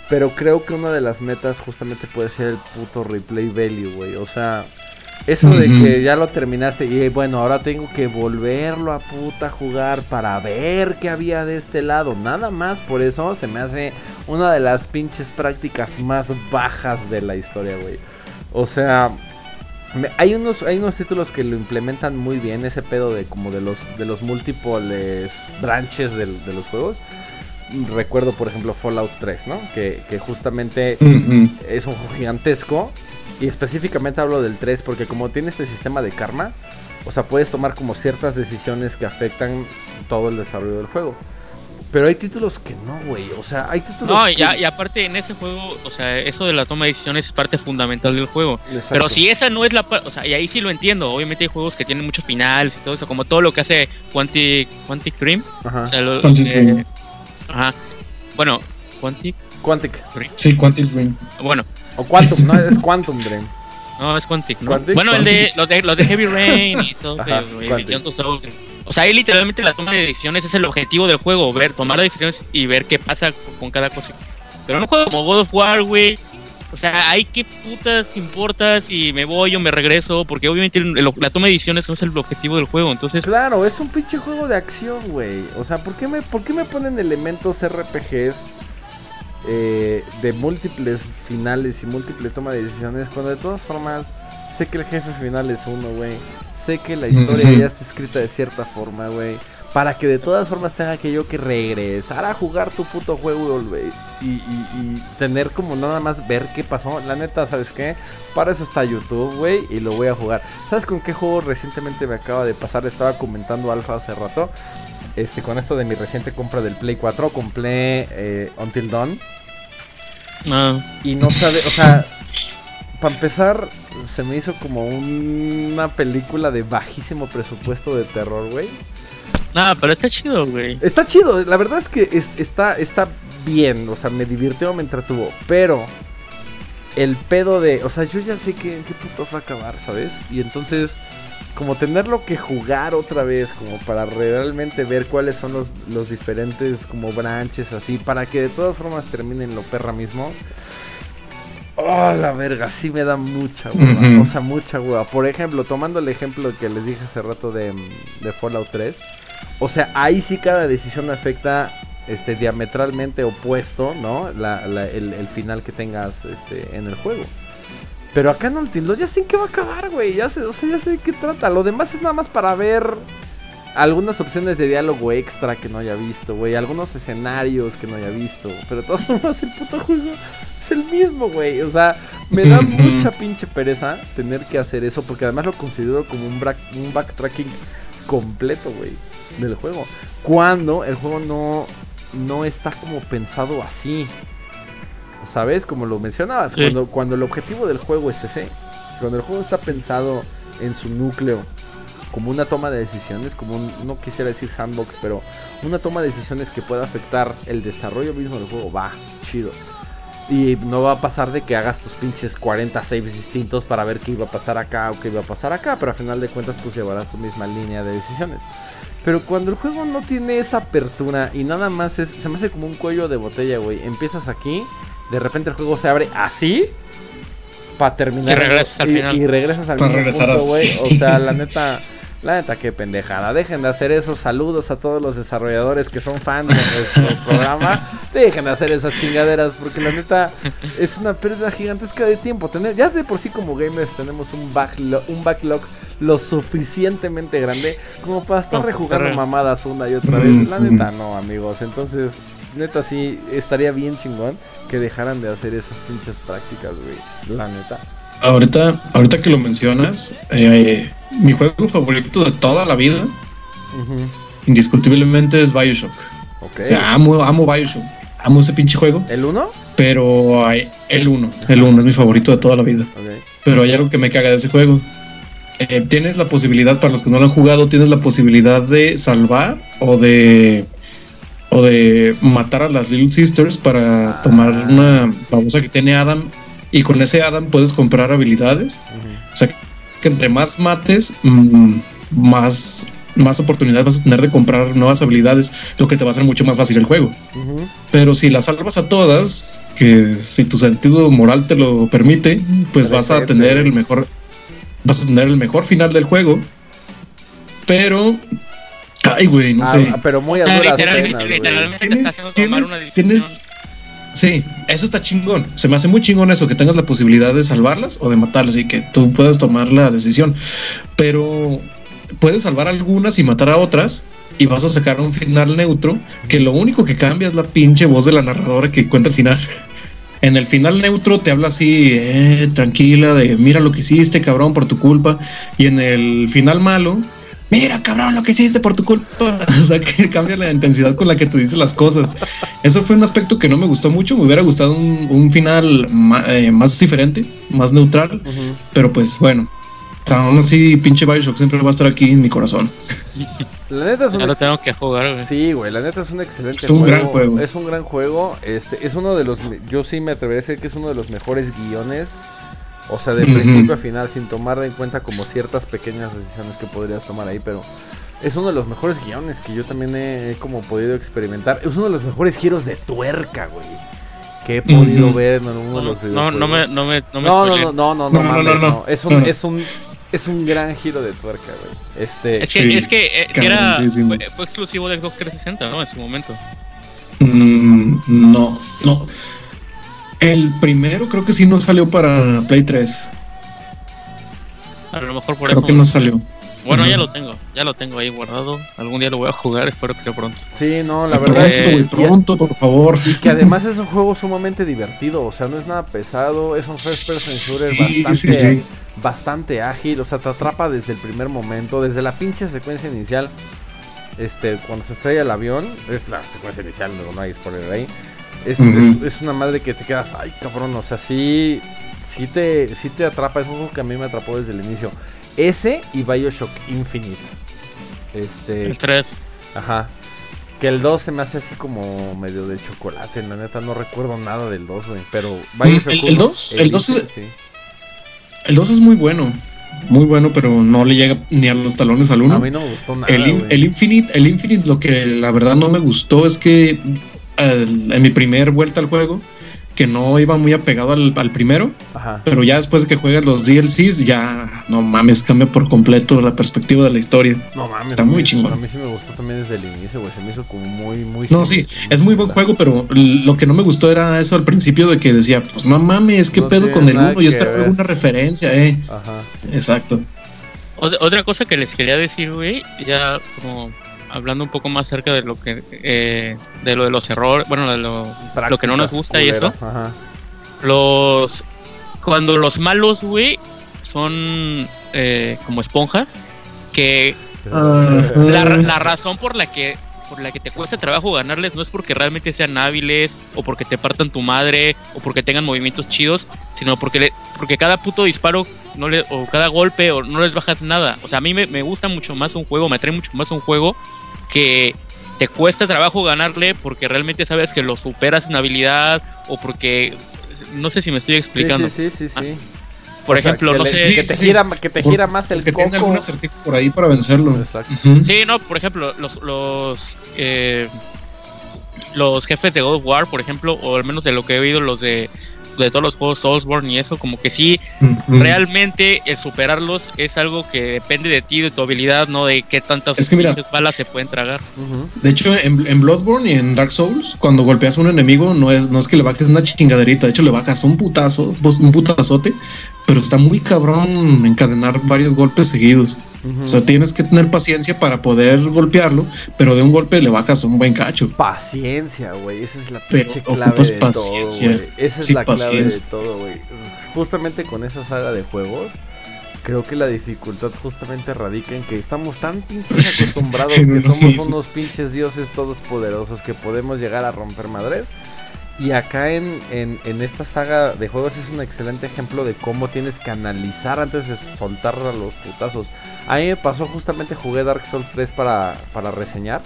Pero creo que una de las metas justamente puede ser el puto replay value, güey. O sea, eso de que ya lo terminaste y eh, bueno, ahora tengo que volverlo a puta jugar para ver qué había de este lado. Nada más por eso se me hace una de las pinches prácticas más bajas de la historia, güey. O sea, me- hay unos hay unos títulos que lo implementan muy bien ese pedo de como de los de los múltiples branches de los juegos. Recuerdo por ejemplo Fallout 3, ¿no? Que, que justamente Ujú. es un juego gigantesco. Y específicamente hablo del 3 porque como tiene este sistema de karma, o sea, puedes tomar como ciertas decisiones que afectan todo el desarrollo del juego. Pero hay títulos que no, güey. O sea, hay títulos No, que... y, ya- y aparte en ese juego, o sea, eso de la toma de decisiones es parte fundamental del juego. Exacto. Pero si esa no es la parte, o sea, y ahí sí lo entiendo. Obviamente hay juegos que tienen muchos finales y todo eso, como todo lo que hace Quantic, Quantic Dream. Ajá. O sea, lo- Quantic eh, Dream. Ajá. Bueno, Quantic, Quantic. Sí, Quantic Dream. bueno, O Quantum, no, es Quantum Dream. no es Quantic, ¿no? Quantic, bueno, el de los de los de Heavy Rain y todo Ajá, juegos. O sea, ahí literalmente la toma de decisiones es el objetivo del juego, ver, tomar decisiones y ver qué pasa con cada cosa. Pero en un juego como God of War, güey, o sea, hay qué putas importa si me voy o me regreso, porque obviamente el- el- la toma de decisiones no es el objetivo del juego, entonces Claro, es un pinche juego de acción, güey. O sea, ¿por qué me, por qué me ponen elementos RPGs eh, de múltiples finales y múltiples toma de decisiones cuando de todas formas sé que el jefe final es uno, güey? Sé que la historia ya está escrita de cierta forma, güey. Para que de todas formas tenga que yo que regresar a jugar tu puto juego. Y, y- y tener como nada más ver qué pasó. La neta, ¿sabes qué? Para eso está YouTube, güey. Y lo voy a jugar. ¿Sabes con qué juego recientemente me acaba de pasar? Estaba comentando Alfa hace rato. Este, con esto de mi reciente compra del Play 4, compré eh, Until Dawn. no. Y no sabe, o sea, para empezar, se me hizo como una película de bajísimo presupuesto de terror, güey. Nada, pero está chido, güey. Está chido, la verdad es que es- está, está bien, o sea, me divirtió, me entretuvo, pero el pedo de, o sea, yo ya sé que en qué puto va a acabar, ¿sabes? Y entonces, como tenerlo que jugar otra vez, como para realmente ver cuáles son los, los diferentes como branches así, para que de todas formas terminen lo perra mismo. Oh, la verga, sí me da mucha hueva. O sea, mucha hueva. Por ejemplo, tomando el ejemplo que les dije hace rato de, de Fallout 3. O sea, ahí sí cada decisión afecta este diametralmente opuesto, ¿no? La, la- el, el final que tengas este, en el juego. Pero acá no entiendo, ya sé en qué va a acabar, güey. Ya sé, o sea, ya sé de qué trata. Lo demás es nada más para ver algunas opciones de diálogo extra que no haya visto, güey. Algunos escenarios que no haya visto. Pero todas formas, el puto juego es el mismo, güey. O sea, me da mucha pinche pereza tener que hacer eso. Porque además lo considero como un backtracking completo, güey, del juego. Cuando el juego no, no está como pensado así. ¿Sabes? Como lo mencionabas. Sí. Cuando, cuando el objetivo del juego es ese. Cuando el juego está pensado en su núcleo como una toma de decisiones, como un, no quisiera decir sandbox, pero una toma de decisiones que pueda afectar el desarrollo mismo del juego, va, chido. Y no va a pasar de que hagas tus pinches 40 saves distintos para ver qué iba a pasar acá o qué iba a pasar acá, pero a final de cuentas pues llevarás tu misma línea de decisiones. Pero cuando el juego no tiene esa apertura y nada más es, se me hace como un cuello de botella, güey. Empiezas aquí, de repente el juego se abre así para terminar. Y regresas al y- final. y regresas al mismo punto, güey. O sea, la neta, La neta, qué pendejada. Dejen de hacer esos saludos a todos los desarrolladores que son fans de nuestro programa. Dejen de hacer esas chingaderas porque la neta es una pérdida gigantesca de tiempo. Tener, ya de por sí como gamers tenemos un backlog, un backlog lo suficientemente grande como para estar rejugando mamadas una y otra vez. La neta, no, amigos. Entonces, neta, sí, estaría bien chingón que dejaran de hacer esas pinches prácticas, güey. La neta. Ahorita, ahorita que lo mencionas, eh, mi juego favorito de toda la vida, indiscutiblemente es Bioshock. O sea, amo, amo Bioshock. Amo ese pinche juego. ¿El 1? Pero hay, el 1. El 1 es mi favorito de toda la vida. Pero hay algo que me caga de ese juego. Eh, tienes la posibilidad, para los que no lo han jugado, tienes la posibilidad de salvar o de o de matar a las Little Sisters para tomar una babosa que tiene Adam y con ese Adam puedes comprar habilidades. O sea, que entre más mates, mm, más, más oportunidades vas a tener de comprar nuevas habilidades, lo que te va a hacer mucho más fácil el juego. Pero si las salvas a todas, que si tu sentido moral te lo permite, pues vas a tener el mejor vas a tener el mejor final del juego. Pero ay, güey, no ah, sé. Pero muy a duras penas, tienes Sí, eso está chingón. Se me hace muy chingón eso, que tengas la posibilidad de salvarlas o de matarlas y que tú puedas tomar la decisión. Pero puedes salvar algunas y matar a otras y vas a sacar un final neutro que lo único que cambia es la pinche voz de la narradora que cuenta el final. En el final neutro te habla así, eh, tranquila, de mira lo que hiciste, cabrón, por tu culpa. Y en el final malo mira, cabrón, lo que hiciste por tu culpa. O sea, que cambia la intensidad con la que tú dices las cosas. Eso fue un aspecto que no me gustó mucho. Me hubiera gustado un, final eh, más, diferente, más neutral. Pero pues bueno, aún así, pinche Bioshock siempre va a estar aquí en mi corazón. La neta es un. Ya lo tengo que jugar, güey. Sí, güey, la neta es un excelente es un Gran juego. Es un gran juego. Este, es uno de los. Yo sí me atrevería a decir que es uno de los mejores guiones o sea, de principio a final, sin tomar en cuenta como ciertas pequeñas decisiones que podrías tomar ahí, pero es uno de los mejores guiones que yo también he, como podido experimentar. Es uno de los mejores giros de tuerca, güey. Que he podido ver en uno de los videos. No, no me, no me, no me no, no, no, no, no, no, no, Es un, es un, es un gran giro de tuerca, güey. Este. Es que, es que eh, era, fue, exclusivo del Xbox 360, ¿no? En su momento. Mm, no, no. El primero creo que sí no salió para Play 3. A lo mejor por creo que no salió. Bueno, ya lo tengo, ya lo tengo ahí guardado. Algún día lo voy a jugar, espero que sea pronto. Sí, no, la verdad. Eh, pronto, por favor. Y que además es un juego sumamente divertido, o sea, no es nada pesado, es un first person shooter bastante, bastante ágil, o sea, te atrapa desde el primer momento, desde la pinche secuencia inicial. Este, cuando se estrella el avión, es la secuencia inicial, no, no hay spoiler ahí. Es, es, una madre que te quedas, ay cabrón, o sea, sí, sí, te, sí te atrapa, es algo que a mí me atrapó desde el inicio. Ese y Bioshock Infinite. Este. El 3. Ajá. Que el 2 se me hace así como medio de chocolate, la neta no recuerdo nada del 2, güey. Pero Bioshock ¿El, 2? El, 2 es. El 2 es muy bueno. Muy bueno, pero no le llega ni a los talones al 1. A mí no me gustó nada. El, el, Infinite, el Infinite, lo que la verdad no me gustó es que en mi primer vuelta al juego que no iba muy apegado al, primero, pero ya después de que juegas los DLCs, ya no mames, cambia por completo la perspectiva de la historia. No mames, está muy chingón. A mí sí me gustó también desde el inicio, güey, se me hizo como muy, muy. No, sí, es muy buen juego, pero lo que no me gustó era eso al principio de que decía, pues no mames, ¿qué pedo con el uno? Y esperaba alguna referencia, eh. Ajá. Exacto. Otra cosa que les quería decir, güey, ya como hablando un poco más acerca de lo que eh, de lo de los errores, bueno, de lo, lo que no nos gusta y eso. Los cuando los malos, güey, son eh, como esponjas que la, la, razón por la que por la que te cuesta trabajo ganarles no es porque realmente sean hábiles o porque te partan tu madre o porque tengan movimientos chidos, sino porque porque cada puto disparo no le, o cada golpe o no les bajas nada. O sea, a mí me, me gusta mucho más un juego, me atrae mucho más un juego que te cuesta trabajo ganarle porque realmente sabes que lo superas en habilidad o porque no sé si me estoy explicando. Sí, sí, sí, sí. Por ejemplo, no sé. Que te gira, que te gira más el que coco. algún acertijo por ahí para vencerlo. Exacto. Sí, no, por ejemplo, los los, eh, los jefes de God of War, por ejemplo, o al menos de lo que he oído, los de de todos los juegos Soulsborne y eso, como que sí, realmente el superarlos es algo que depende de ti, de tu habilidad, no de qué tantas balas se pueden tragar. De hecho, en, Bloodborne y en Dark Souls, cuando golpeas a un enemigo, no es, no es que le bajes una chingaderita, de hecho le bajas un putazo, pues, un putazote, pero está muy cabrón encadenar varios golpes seguidos. O sea, tienes que tener paciencia para poder golpearlo, pero de un golpe le bajas un buen cacho. Paciencia, güey. Esa es la pinche clave de paciencia. todo, Esa es la clave de todo, güey. Justamente con esa saga de juegos, creo que la dificultad justamente radica en que estamos tan pinches acostumbrados que somos unos pinches dioses todos poderosos que podemos llegar a romper madres y acá en, en, esta saga de juegos es un excelente ejemplo de cómo tienes que analizar antes de soltar a los putazos. A mí me pasó justamente, jugué Dark Souls 3 para, para reseñar.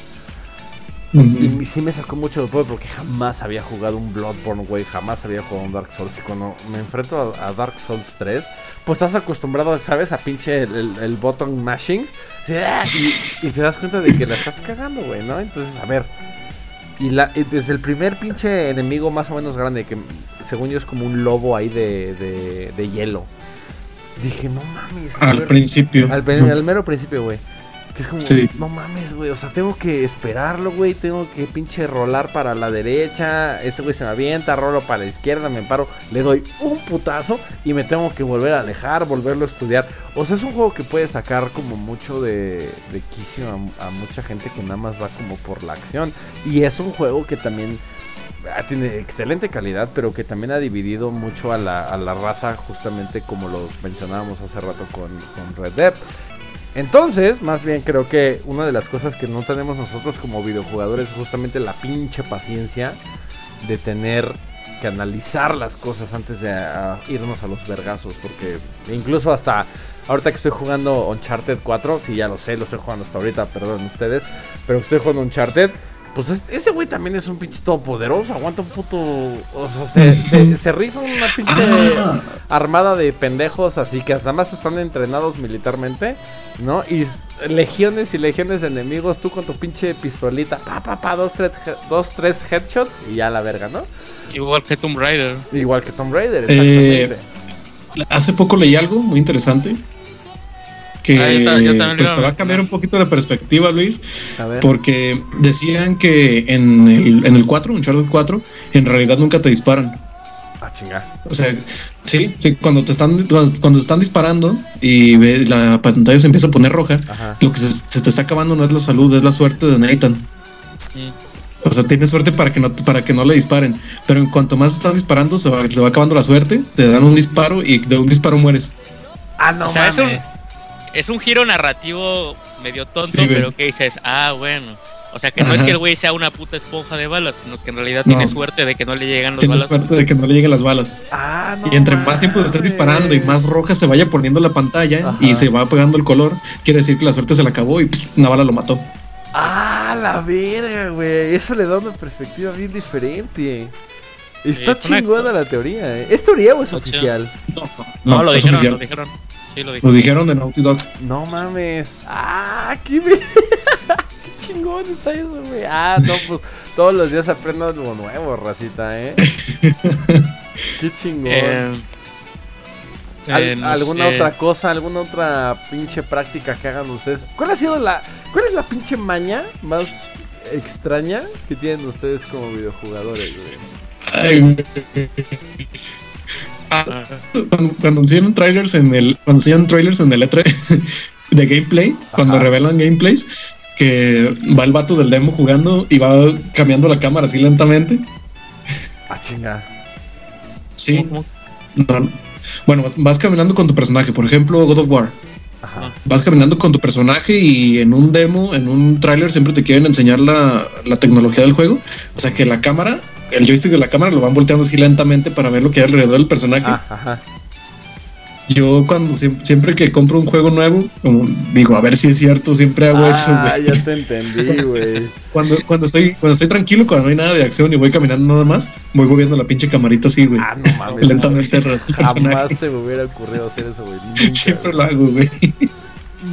Y sí me sacó mucho de poder porque jamás había jugado un Bloodborne, güey. Jamás había jugado un Dark Souls. Y cuando me enfrento a, Dark Souls 3, pues estás acostumbrado, ¿sabes? A pinche el, el, button mashing. Ah", y, y, te das cuenta de que la estás cagando, güey, ¿no? Entonces, a ver, y, la, desde el primer pinche enemigo más o menos grande, que según yo es como un lobo ahí de, de hielo. Dije, no mames. Al principio. Al, al mero principio, güey. Que es como, no mames, güey. O sea, tengo que esperarlo, güey. Tengo que pinche rolar para la derecha. Este güey se me avienta, rolo para la izquierda, me paro, le doy un putazo y me tengo que volver a alejar, volverlo a estudiar. O sea, es un juego que puede sacar como mucho de, de quicio a, mucha gente que nada más va como por la acción. Y es un juego que también ah, tiene excelente calidad, pero que también ha dividido mucho a la, a la raza, justamente como lo mencionábamos hace rato con, con Red Dead. Entonces, más bien creo que una de las cosas que no tenemos nosotros como videojugadores es justamente la pinche paciencia de tener que analizar las cosas antes de irnos a los vergazos. Porque incluso hasta ahorita que estoy jugando Uncharted 4, si ya lo sé, lo estoy jugando hasta ahorita, perdón ustedes, pero estoy jugando Uncharted pues ese güey también es un pinche todopoderoso, aguanta un puto. O sea, se, rifa una pinche ah. armada de pendejos así que además están entrenados militarmente, ¿no? Y legiones y legiones de enemigos, tú con tu pinche pistolita, pa, pa, pa, dos, tres, dos, tres headshots y ya la verga, ¿no? Igual que Tomb Raider. Igual que Tomb Raider, exactamente. Eh, hace poco leí algo muy interesante que ah, pues te va a cambiar un poquito de perspectiva, Luis. Porque decían que en el, en el 4, Uncharted 4, en realidad nunca te disparan. Ah, chingada. O sea, sí, sí, cuando te están cuando están disparando y ves, la pantalla se empieza a poner roja, lo que se, te está acabando no es la salud, es la suerte de Nathan. O sea, tienes suerte para que no para que no le disparen, pero en cuanto más están disparando se va, va acabando la suerte, te dan un disparo y de un disparo mueres. Ah, no mames es un giro narrativo medio tonto, pero que dices, ah, bueno. O sea, que no es que el güey sea una puta esponja de balas, sino que en realidad tiene suerte de que no le llegan las balas. Tiene suerte de que no le lleguen las balas. Ah, no. Y entre más tiempo se esté disparando y más roja se vaya poniendo la pantalla y se va pegando el color, quiere decir que la suerte se la acabó y una bala lo mató. Ah, la verga, güey. Eso le da una perspectiva bien diferente. Está chingona la teoría, ¿eh? ¿Es teoría o es oficial? No, no, lo, dijeron, lo dijeron. Sí, lo Nos dijeron de Naughty Dog. No mames. Ah, qué, qué chingón está eso, güey. Ah, no, pues todos los días aprendo algo nuevo, racita, ¿eh? qué chingón. Eh, eh, ¿Alguna otra cosa, alguna otra pinche práctica que hagan ustedes? ¿Cuál ha sido la, cuál es la pinche maña más extraña que tienen ustedes como videojugadores, güey? Ay, cuando, cuando enseñan trailers en el cuando enseñan trailers en el E3 de gameplay, cuando revelan gameplays, que va el vato del demo jugando y va cambiando la cámara así lentamente. Ah, chinga. Sí. Bueno, vas, caminando con tu personaje, por ejemplo, God of War. Vas caminando con tu personaje y en un demo, en un trailer, siempre te quieren enseñar la, la tecnología del juego. O sea que la cámara el joystick de la cámara lo van volteando así lentamente para ver lo que hay alrededor del personaje. Ah, Yo cuando siempre que compro un juego nuevo, como digo, a ver si es cierto, siempre hago eso, Ah, ya te entendí, güey. cuando, cuando estoy, cuando estoy tranquilo, cuando no hay nada de acción y voy caminando nada más, voy moviendo la pinche camarita así, güey. Ah, no mames. Lentamente Jamás se me hubiera ocurrido hacer eso, güey. siempre lo hago, güey.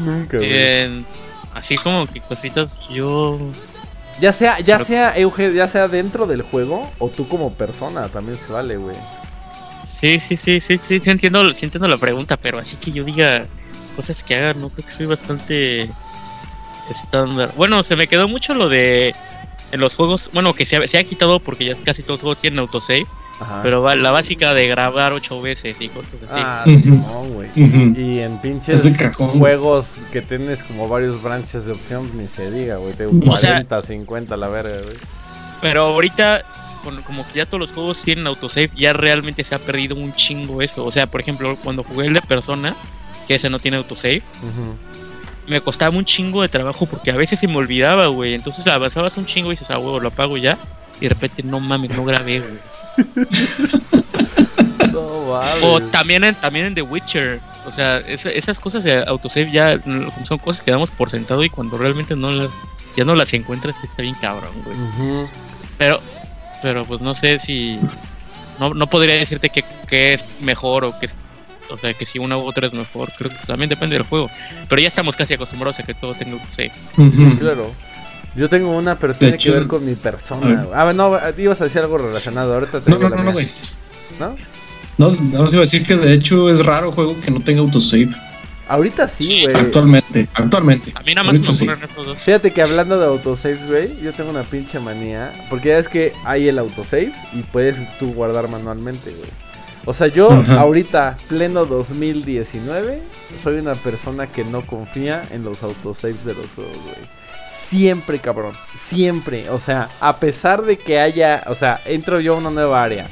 Nunca, güey. así como que cositas, yo ya sea, ya sea, Euge, ya sea dentro del juego o tú como persona, también se vale, güey. Sí, sí, sí, sí, sí, sí entiendo, sí entiendo la pregunta, pero así que yo diga cosas que hagan, no creo que soy bastante estándar. Bueno, se me quedó mucho lo de en los juegos, bueno, que se ha, se ha quitado porque ya casi todos los juegos tienen autosave. Pero va, la básica de grabar ocho veces y cosas así. Ah, sí, no, güey. Y en pinches juegos que tienes como varios branches de opción, ni se diga, güey. Te 40, 50, la verga, güey. Pero ahorita, como que ya todos los juegos tienen autosave, ya realmente se ha perdido un chingo eso. O sea, por ejemplo, cuando jugué el de Persona, que ese no tiene autosave, me costaba un chingo de trabajo porque a veces se me olvidaba, güey. Entonces avanzabas un chingo y dices, ah, huevo, lo apago ya. Y de repente, no mames, no grabé, güey. O también en, también en The Witcher. O sea, esas cosas de autosave ya son cosas que damos por sentado y cuando realmente no las, ya no las encuentras está bien cabrón, güey. Pero, pero pues no sé si... No, no podría decirte que, que es mejor o que es o sea, que si una u otra es mejor, creo que también depende del juego. Pero ya estamos casi acostumbrados a que todo tenga autosave. Sí, claro. Yo tengo una, pero tiene que ver con mi persona. Ah, no, ibas a decir algo relacionado. Ahorita tengo no, no, no, güey. ¿No? No, nada más iba a decir que de hecho es raro juego que no tenga autosave. Ahorita sí, güey. Actualmente, actualmente. A mí nada más me sí. estos dos. Fíjate que hablando de autosave, güey, yo tengo una pinche manía. Porque ya es que hay el autosave y puedes tú guardar manualmente, güey. O sea, yo ahorita, pleno 2019, soy una persona que no confía en los autosaves de los juegos, güey. Siempre, cabrón. Siempre. O sea, a pesar de que haya. O sea, entro yo a una nueva área.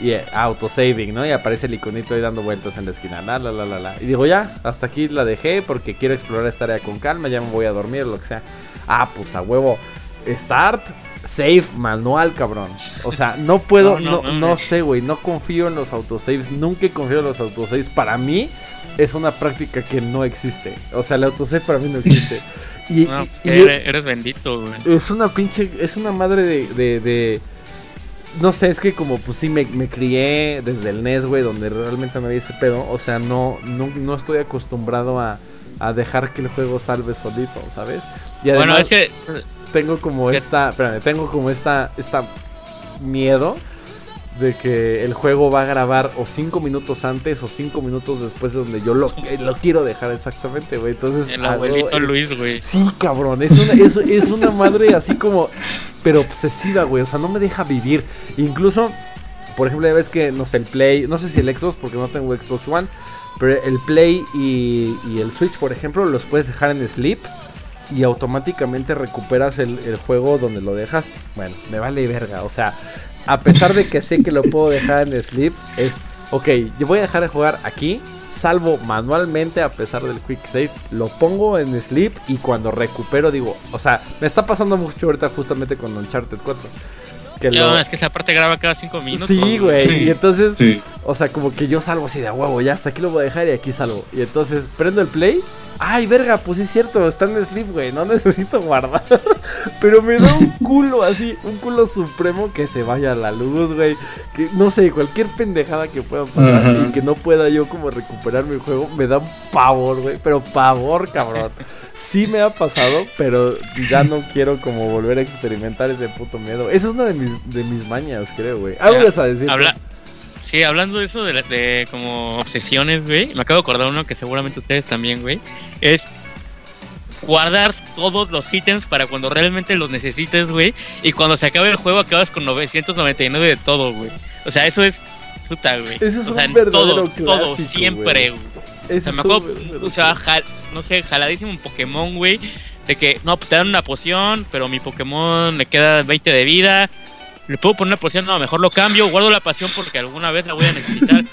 Y eh, autosaving, ¿no? Y aparece el iconito ahí dando vueltas en la esquina. La, la, la, la, la. Y digo, ya, hasta aquí la dejé porque quiero explorar esta área con calma. Ya me voy a dormir, lo que sea. Ah, pues a huevo. Start, save, manual, cabrón. O sea, no puedo, no, no, no sé, güey. No confío en los autosaves. Nunca he confiado en los autosaves. Para mí es una práctica que no existe. O sea, el autosave para mí no existe. Y, no, eres, bendito, güey. Es una pinche, es una madre de, de, no sé, es que como pues sí me, crié desde el NES, güey, donde realmente no había ese pedo. O sea, no, no, estoy acostumbrado a, a, dejar que el juego salve solito, ¿sabes? Y además, bueno, es que... Tengo como esta, espérame, tengo como esta, esta miedo de que el juego va a grabar o cinco minutos antes o cinco minutos después de donde yo lo, eh, lo quiero dejar exactamente, güey. Entonces, el abuelito Luis, güey. Sí, cabrón. Es una, es, es una madre así como, pero obsesiva, güey. O sea, no me deja vivir. Incluso, por ejemplo, ya ves que, no sé, el Play, no sé si el Xbox, porque no tengo Xbox One, pero el Play y, y el Switch, por ejemplo, los puedes dejar en sleep y automáticamente recuperas el, el, juego donde lo dejaste. Bueno, me vale verga. O sea, a pesar de que sé que lo puedo dejar en sleep, es, ok, yo voy a dejar de jugar aquí, salvo manualmente a pesar del quick save, lo pongo en sleep y cuando recupero digo, o sea, me está pasando mucho ahorita justamente con Uncharted 4. Que no, es que esa parte graba cada 5 minutos. Sí, güey. Y entonces, o sea, como que yo salgo así de huevo, ya hasta aquí lo voy a dejar y aquí salgo. Y entonces prendo el play Ay, verga, pues sí es cierto, está en sleep, güey. No necesito guardar. Pero me da un culo así, un culo supremo que se vaya a la luz, güey. Que no sé, cualquier pendejada que pueda pasar y que no pueda yo como recuperar mi juego, me da un pavor, güey. Pero pavor, cabrón. Sí me ha pasado, pero ya no quiero como volver a experimentar ese puto miedo. Esa es una de mis, de mis mañas, creo, güey. Algo a decir. Habla. Sí, hablando de eso, de, de, como obsesiones, güey, me acabo de acordar uno que seguramente ustedes también, güey, es guardar todos los ítems para cuando realmente los necesites, güey, y cuando se acabe el juego acabas con 999 de todo, güey. O sea, eso es puta, güey. Eso es o sea, un verdadero todo, todo, siempre, güey. O sea, me acuerdo, o sea, no sé, jaladísimo un Pokémon, güey, de que, no, pues te dan una poción, pero mi Pokémon le queda 20 de vida, le puedo poner una poción, no, mejor lo cambio, guardo la pasión porque alguna vez la voy a necesitar.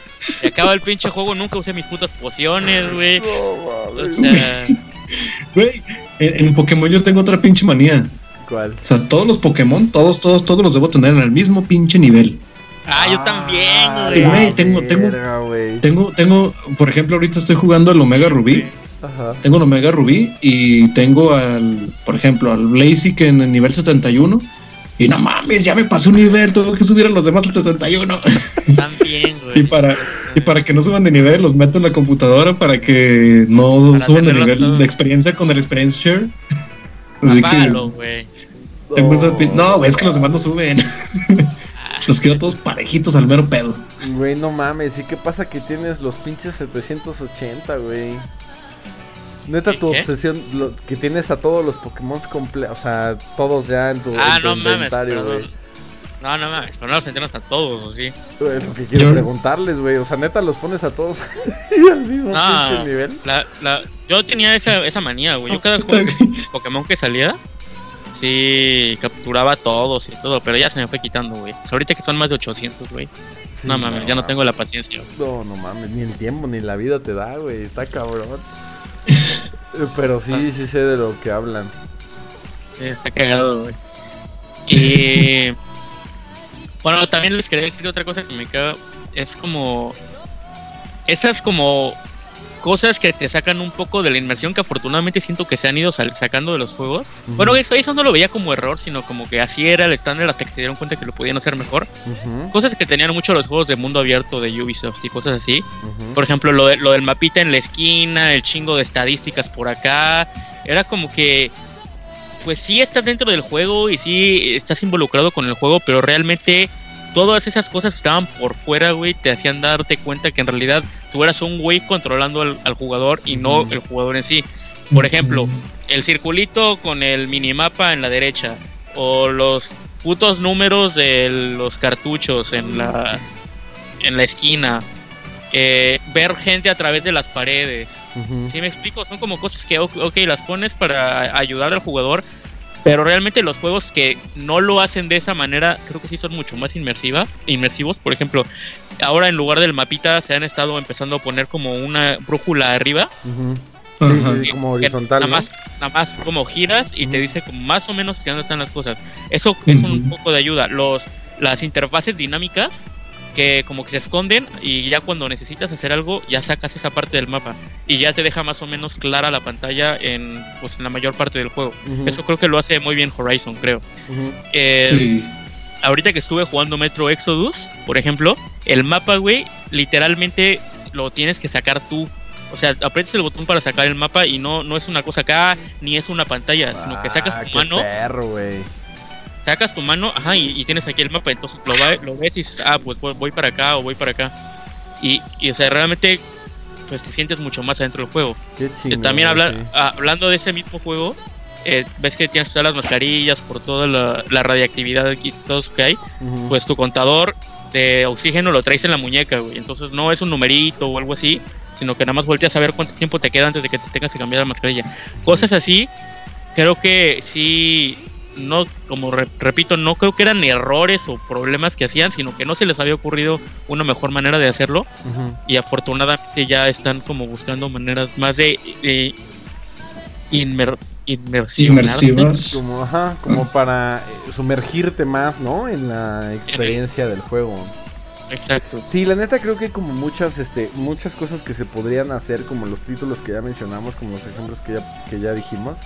Se acaba el pinche juego, nunca usé mis putas pociones, güey. o sea... Güey, en, Pokémon yo tengo otra pinche manía. ¿Cuál? O sea, todos los Pokémon, todos, todos, todos los debo tener en el mismo pinche nivel. Ah, yo también, ah, güey. Tengo, tengo, tengo, tengo, por ejemplo, ahorita estoy jugando el Omega Rubí. Ajá. Tengo el Omega Rubí y tengo al, por ejemplo, al Blaziken en el nivel 71 y no mames, ya me pasé un nivel, tengo que subir a los demás al 71. También, güey. y, para, y para que no suban de nivel, los meto en la computadora para que no suban de nivel de experiencia con el Experience Share. Así que. güey. No, güey, es que los demás no suben. Los quiero todos parejitos al mero pedo. Güey, no mames. ¿Y qué pasa que tienes los pinches 780, güey? Neta, tu obsesión, lo, que tienes a todos los Pokémon completos, o sea, todos ya en tu, ah, no inventario, güey. No, no mames, pero no los entrenas a todos, ¿o sí? Güey, lo que quiero preguntarles, güey. O sea, neta, los pones a todos al mismo pinche nivel. La, la, yo tenía esa, esa manía, güey. Yo cada Pokémon que salía, sí, capturaba a todos y todo, pero ya se me fue quitando, güey. ahorita que son más de 800, güey. no mames, ya no tengo la paciencia. No, no mames, ni el tiempo ni la vida te da, güey. Está cabrón. pero sí, ah. sí sé de lo que hablan. Está cagado, güey. Y. bueno, también les quería decir otra cosa que me caga. Es como. Esas como cosas que te sacan un poco de la inmersión que afortunadamente siento que se han ido sacando de los juegos. Bueno, eso, eso no lo veía como error, sino como que así era el estándar hasta que se dieron cuenta que lo podían hacer mejor. Cosas que tenían mucho los juegos de mundo abierto de Ubisoft y cosas así. Por ejemplo, lo, de, lo del mapita en la esquina, el chingo de estadísticas por acá. Era como que pues sí estás dentro del juego y sí estás involucrado con el juego, pero realmente todas esas cosas que estaban por fuera, güey, te hacían darte cuenta que en realidad tú eras un güey controlando al, jugador y no el jugador en sí. Por ejemplo, el circulito con el minimapa en la derecha o los putos números de los cartuchos en la en la esquina. Eh, ver gente a través de las paredes. Si me explico? Son como cosas que, ok, las pones para ayudar al jugador, pero realmente los juegos que no lo hacen de esa manera, creo que sí son mucho más inmersiva, inmersivos. Por ejemplo, ahora en lugar del mapita se han estado empezando a poner como una brújula arriba. como horizontal. Nada, más, nada más como giras y te dice como más o menos dónde están las cosas. Eso es un poco de ayuda. Los, las interfaces dinámicas que como que se esconden y ya cuando necesitas hacer algo ya sacas esa parte del mapa y ya te deja más o menos clara la pantalla en pues en la mayor parte del juego. Eso creo que lo hace muy bien Horizon, creo. Eh, ahorita que estuve jugando Metro Exodus, por ejemplo, el mapa, güey, literalmente lo tienes que sacar tú. O sea, aprietas el botón para sacar el mapa y no, no es una cosa acá, ni es una pantalla, sino que sacas tu ah, mano. Perro, güey sacas tu mano, ajá, y, tienes aquí el mapa, entonces lo, lo ves y dices, ah, pues voy para acá o voy para acá. Y, y o sea, realmente pues te sientes mucho más adentro del juego. Eh, también ah, hablando de ese mismo juego, eh, ves que tienes todas las mascarillas por toda la, la radiactividad y todo que hay, pues tu contador de oxígeno lo traes en la muñeca, güey. Entonces no es un numerito o algo así, sino que nada más volteas a ver cuánto tiempo te queda antes de que te tengas que cambiar la mascarilla. Cosas así, creo que sí no, como repito, no creo que eran errores o problemas que hacían, sino que no se les había ocurrido una mejor manera de hacerlo. Y afortunadamente ya están como buscando maneras más de, inmersivas. Como, ajá, como para eh, sumergirte más, ¿no? En la experiencia del juego. Exacto. Sí, la neta creo que hay como muchas, este, muchas cosas que se podrían hacer, como los títulos que ya mencionamos, como los ejemplos que ya, que ya dijimos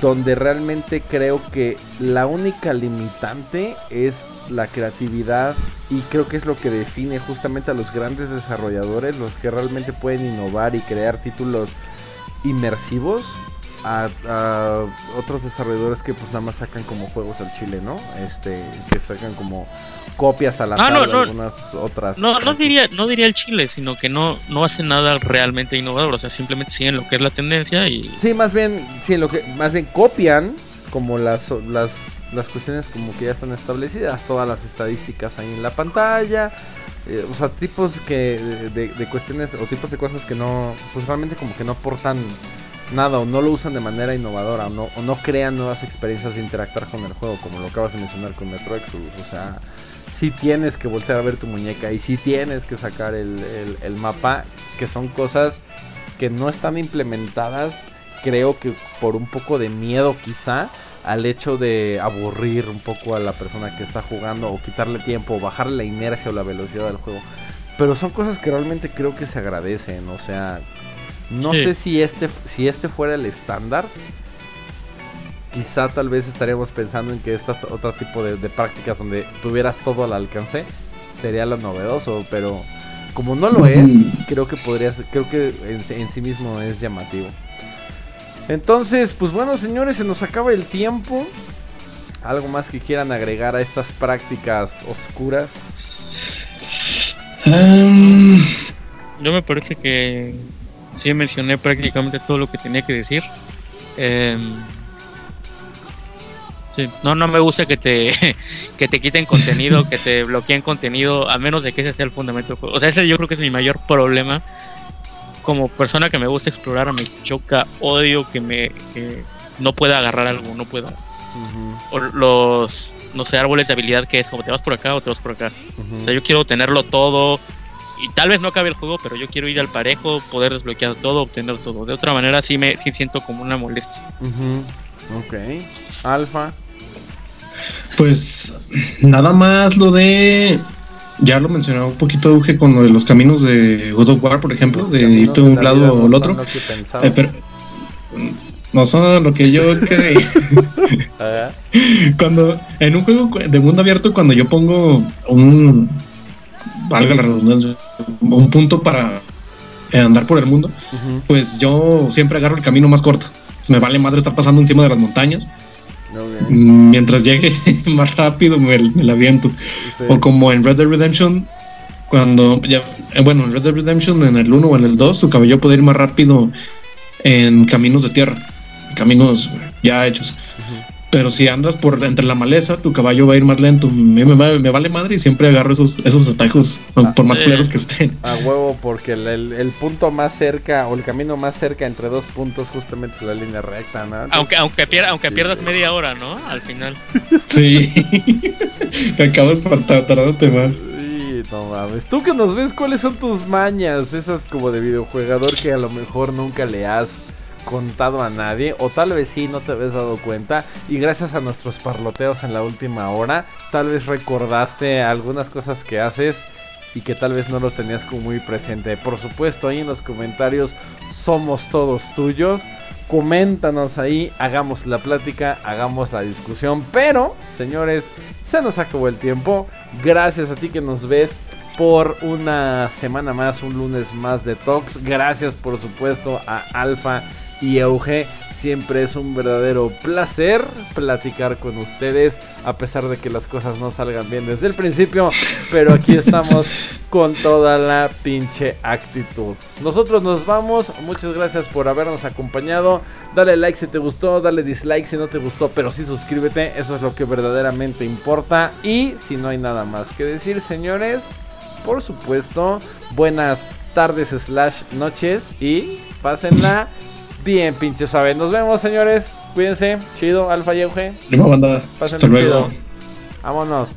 donde realmente creo que la única limitante es la creatividad y creo que es lo que define justamente a los grandes desarrolladores, los que realmente pueden innovar y crear títulos inmersivos a, otros desarrolladores que pues nada más sacan como juegos al chile, ¿no? Este, que sacan como copias a la ah, no, algunas otras. No, no diría, no diría el chile, sino que no, no hace nada realmente innovador, o sea, simplemente siguen lo que es la tendencia y. Sí, más bien, sí, lo que, más bien copian como las, las, las cuestiones como que ya están establecidas, todas las estadísticas ahí en la pantalla. Eh, o sea, tipos que de, de, cuestiones o tipos de cosas que no, pues realmente como que no aportan nada o no lo usan de manera innovadora o no, o no crean nuevas experiencias de interactuar con el juego, como lo acabas de mencionar con Metro Exodus. O sea, si tienes que voltear a ver tu muñeca y si tienes que sacar el, mapa, que son cosas que no están implementadas, creo que por un poco de miedo quizá al hecho de aburrir un poco a la persona que está jugando o quitarle tiempo o bajarle la inercia o la velocidad del juego. Pero son cosas que realmente creo que se agradecen, o sea, no sé si este, si este fuera el estándar, quizá tal vez estaríamos pensando en que estas otro tipo de, prácticas donde tuvieras todo al alcance sería lo novedoso, pero como no lo es, creo que podría ser, creo que en, sí mismo es llamativo. Entonces, pues bueno, señores, se nos acaba el tiempo. ¿Algo más que quieran agregar a estas prácticas oscuras? Um, yo me parece que sí mencioné prácticamente todo lo que tenía que decir. Em, no, no me gusta que te, que te quiten contenido, que te bloqueen contenido, a menos de que ese sea el fundamento del juego. O sea, ese yo creo que es mi mayor problema. Como persona que me gusta explorar, me choca, odio que me que no pueda agarrar algo, no pueda. O los, no sé, árboles de habilidad que es como te vas por acá o te vas por acá. O sea, yo quiero tenerlo todo y tal vez no acabe el juego, pero yo quiero ir al parejo, poder desbloquear todo, obtener todo. De otra manera sí me sí siento como una molestia. Ok. Alfa. Pues nada más lo de. Ya lo mencionaba un poquito Euge con lo de los caminos de God of War, por ejemplo, de irte de un lado o al otro. Eh, pero, no son lo que yo creí. cuando en un juego de mundo abierto, cuando yo pongo un valga la redundancia, un punto para andar por el mundo, pues yo siempre agarro el camino más corto. me vale madre estar pasando encima de las montañas Mientras llegue más rápido me, la aviento. O como en Red Dead Redemption, cuando ya, eh, bueno, en Red Dead Redemption en el 1 o en el 2, tu cabello puede ir más rápido en caminos de tierra, caminos ya hechos. Pero si andas por entre la maleza, tu caballo va a ir más lento. Me, me, vale madre y siempre agarro esos, esos atajos, ah, por más claros que estén. A huevo, porque el, punto más cerca o el camino más cerca entre dos puntos justamente es la línea recta, ¿no? aunque aunque, aunque pierdas media hora, ¿no? Al final. Sí. Acabas tardándote más. Sí, no mames. Tú que nos ves, ¿cuáles son tus mañas? Esas como de videojuegador que a lo mejor nunca le has contado a nadie, o tal vez sí, no te habías dado cuenta, y gracias a nuestros parloteos en la última hora, tal vez recordaste algunas cosas que haces y que tal vez no lo tenías como muy presente. Por supuesto, ahí en los comentarios somos todos tuyos. Coméntanos ahí, hagamos la plática, hagamos la discusión. Pero, señores, se nos acabó el tiempo. Gracias a ti que nos ves por una semana más, un lunes más de Talks. Gracias, por supuesto, a Alfa y Euge. Siempre es un verdadero placer platicar con ustedes, a pesar de que las cosas no salgan bien desde el principio, pero aquí estamos con toda la pinche actitud. Nosotros nos vamos, muchas gracias por habernos acompañado. Dale like si te gustó, dale dislike si no te gustó, pero sí suscríbete, eso es lo que verdaderamente importa. Y si no hay nada más que decir, señores, por supuesto, buenas tardes slash noches y pásenla bien pinche suave. Nos vemos, señores. Cuídense. Chido, Alfa y Euge. Pasen chido. Vámonos.